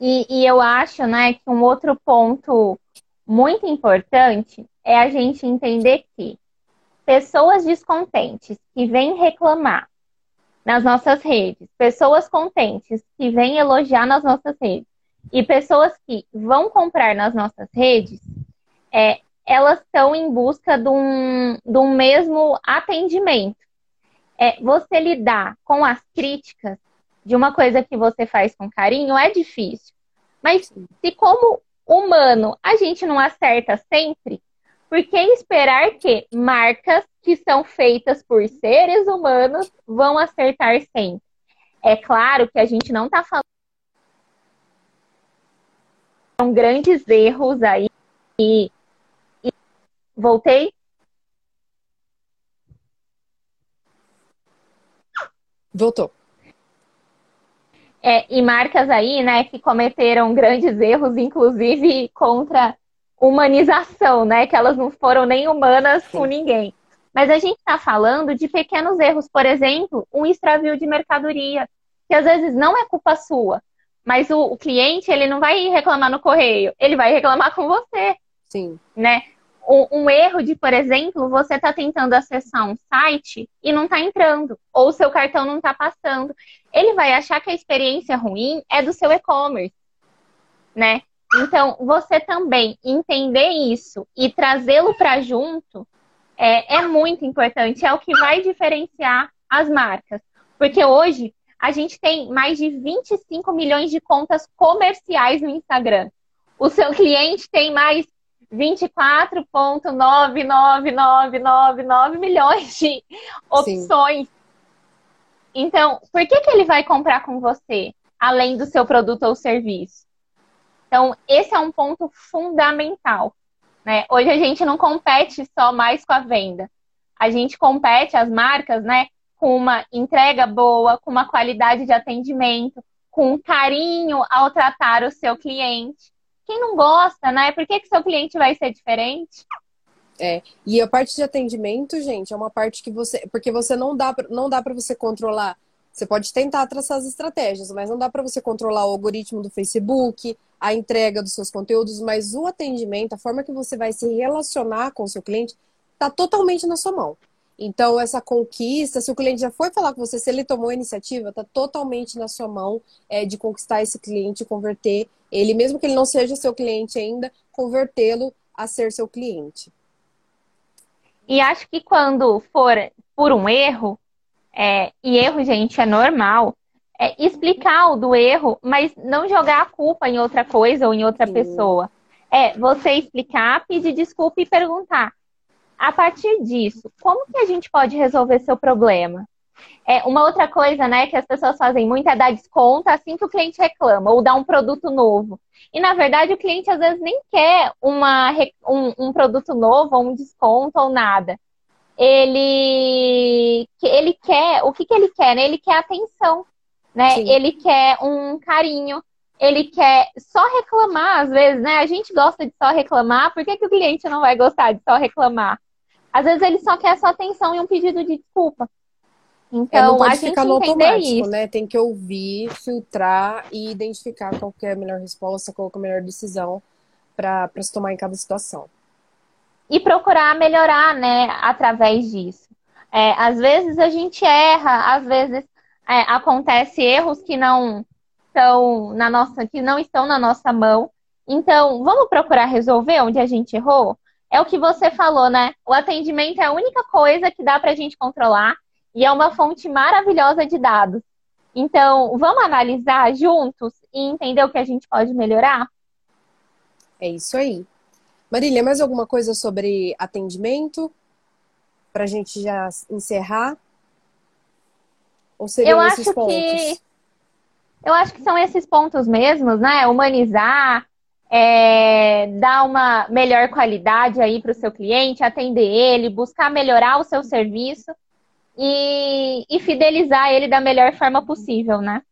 E, e, eu acho, né, que um outro ponto muito importante é a gente entender que pessoas descontentes que vêm reclamar nas nossas redes, pessoas contentes que vêm elogiar nas nossas redes e pessoas que vão comprar nas nossas redes, é, elas estão em busca de um, de um mesmo atendimento. É, você lidar com as críticas de uma coisa que você faz com carinho é difícil. Mas se como humano a gente não acerta sempre, por que esperar que marcas que são feitas por seres humanos vão acertar sempre? É claro que a gente não está falando são grandes erros aí e, e voltei Voltou. É, e marcas aí, né, que cometeram grandes erros, inclusive contra humanização, né, que elas não foram nem humanas Sim. com ninguém. Mas a gente está falando de pequenos erros, por exemplo, um extravio de mercadoria, que às vezes não é culpa sua, mas o, o cliente ele não vai reclamar no correio, ele vai reclamar com você. Sim. Né? um, um erro de, por exemplo, você está tentando acessar um site e não está entrando, ou seu cartão não está passando. Ele vai achar que a experiência ruim é do seu e-commerce, né? Então, você também entender isso e trazê-lo para junto é, é muito importante, é o que vai diferenciar as marcas. Porque hoje a gente tem mais de 25 milhões de contas comerciais no Instagram. O seu cliente tem mais 24,99999 milhões de opções. Sim. Então, por que, que ele vai comprar com você, além do seu produto ou serviço? Então, esse é um ponto fundamental. Né? Hoje a gente não compete só mais com a venda. A gente compete as marcas né, com uma entrega boa, com uma qualidade de atendimento, com um carinho ao tratar o seu cliente quem não gosta, né? Por que, que seu cliente vai ser diferente? É, e a parte de atendimento, gente, é uma parte que você. Porque você não dá, não dá para você controlar. Você pode tentar traçar as estratégias, mas não dá para você controlar o algoritmo do Facebook, a entrega dos seus conteúdos, mas o atendimento, a forma que você vai se relacionar com o seu cliente, está totalmente na sua mão. Então, essa conquista, se o cliente já foi falar com você, se ele tomou a iniciativa, está totalmente na sua mão é, de conquistar esse cliente, converter ele, mesmo que ele não seja seu cliente ainda, convertê-lo a ser seu cliente. E acho que quando for por um erro, é, e erro, gente, é normal, é explicar o do erro, mas não jogar a culpa em outra coisa ou em outra Sim. pessoa. é você explicar, pedir desculpa e perguntar. A partir disso, como que a gente pode resolver seu problema? É, uma outra coisa, né, que as pessoas fazem muito é dar desconto assim que o cliente reclama, ou dar um produto novo. E na verdade o cliente às vezes nem quer uma, um, um produto novo, ou um desconto, ou nada. Ele, ele quer, o que, que ele quer? Né? Ele quer atenção, né? Ele quer um carinho, ele quer só reclamar, às vezes, né? A gente gosta de só reclamar, por que, que o cliente não vai gostar de só reclamar? Às vezes ele só quer sua atenção e um pedido de desculpa. Então, é, não pode a gente ficar no automático, isso. né? Tem que ouvir, filtrar e identificar qual é a melhor resposta, qual é a melhor decisão para se tomar em cada situação. E procurar melhorar, né, através disso. É, às vezes a gente erra, às vezes é, acontece erros que não estão na nossa, que não estão na nossa mão. Então, vamos procurar resolver onde a gente errou? É o que você falou, né? O atendimento é a única coisa que dá para a gente controlar e é uma fonte maravilhosa de dados. Então, vamos analisar juntos e entender o que a gente pode melhorar? É isso aí. Marília, mais alguma coisa sobre atendimento? Para a gente já encerrar? Ou seriam eu esses acho pontos? Que... Eu acho que são esses pontos mesmos, né? Humanizar, é, dar uma melhor qualidade aí para o seu cliente, atender ele, buscar melhorar o seu serviço e, e fidelizar ele da melhor forma possível, né?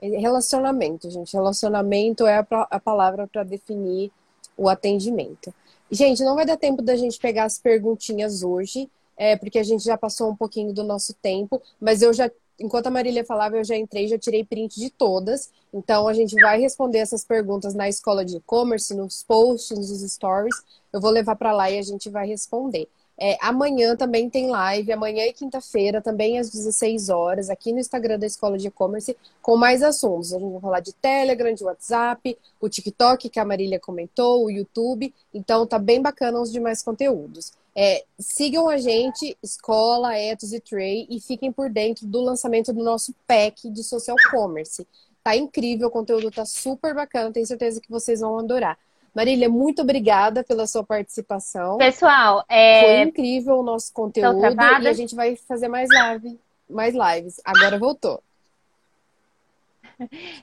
Relacionamento, gente. Relacionamento é a, a palavra para definir o atendimento. Gente, não vai dar tempo da gente pegar as perguntinhas hoje, é, porque a gente já passou um pouquinho do nosso tempo, mas eu já, enquanto a Marília falava, eu já entrei, já tirei print de todas. Então a gente vai responder essas perguntas na escola de e-commerce, nos posts, nos stories. Eu vou levar para lá e a gente vai responder. É, amanhã também tem live, amanhã e quinta-feira, também às 16 horas, aqui no Instagram da Escola de E-Commerce, com mais assuntos. A gente vai falar de Telegram, de WhatsApp, o TikTok, que a Marília comentou, o YouTube. Então, tá bem bacana os demais conteúdos. É, sigam a gente, Escola, Etos e Trey, e fiquem por dentro do lançamento do nosso pack de Social Commerce. Tá incrível, o conteúdo tá super bacana, tenho certeza que vocês vão adorar. Marília, muito obrigada pela sua participação. Pessoal, é... foi incrível o nosso conteúdo e a gente vai fazer mais live, mais lives. Agora voltou.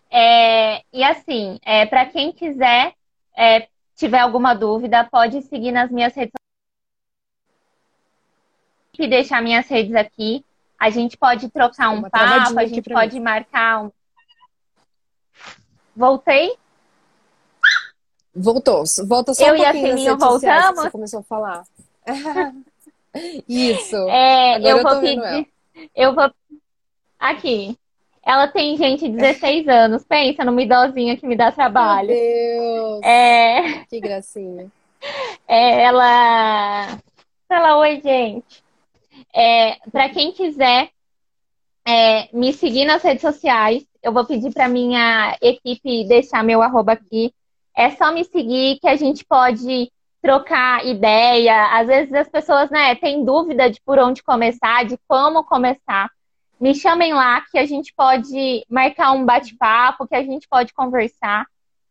É, e assim, é, para quem quiser, é, tiver alguma dúvida, pode seguir nas minhas redes e deixar minhas redes aqui. A gente pode trocar um papo, a gente pode marcar um. Voltei? Voltou. Volta só eu um pouquinho. Eu e a Fininho voltamos. Você começou a falar. Isso. É, Agora eu vou pedir. Eu vou. Aqui. Ela tem, gente, 16 anos. Pensa numa idosinha que me dá trabalho. Meu Deus! É... Que gracinha. É, ela. Fala, oi, gente. É, para quem quiser é, me seguir nas redes sociais, eu vou pedir para minha equipe deixar meu arroba aqui é só me seguir que a gente pode trocar ideia. Às vezes as pessoas, né, têm dúvida de por onde começar, de como começar. Me chamem lá que a gente pode marcar um bate-papo, que a gente pode conversar.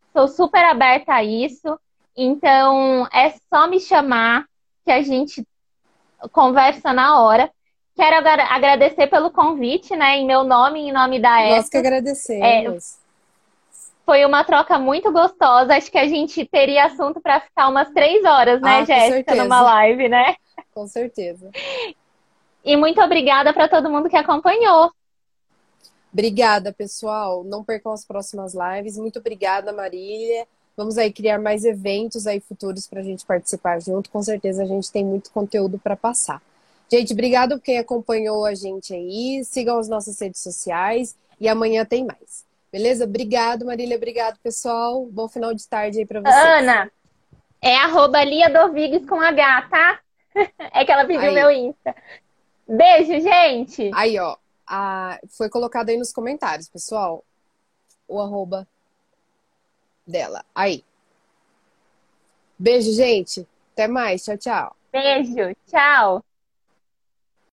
Estou super aberta a isso. Então, é só me chamar que a gente conversa na hora. Quero agradecer pelo convite, né, em meu nome e em nome da ESA. Nós que agradecemos. É, foi uma troca muito gostosa. Acho que a gente teria assunto para ficar umas três horas, né, ah, Jéssica, numa live, né? Com certeza. E muito obrigada para todo mundo que acompanhou. Obrigada, pessoal. Não percam as próximas lives. Muito obrigada, Marília. Vamos aí criar mais eventos aí futuros para a gente participar junto. Com certeza a gente tem muito conteúdo para passar. Gente, obrigado quem acompanhou a gente aí. Sigam as nossas redes sociais e amanhã tem mais. Beleza? Obrigado, Marília. Obrigado, pessoal. Bom final de tarde aí pra vocês. Ana, é arroba Lia Dovigues com H, tá? É que ela pediu aí. meu Insta. Beijo, gente! Aí, ó. A... Foi colocado aí nos comentários, pessoal. O arroba dela. Aí. Beijo, gente. Até mais. Tchau, tchau. Beijo. Tchau.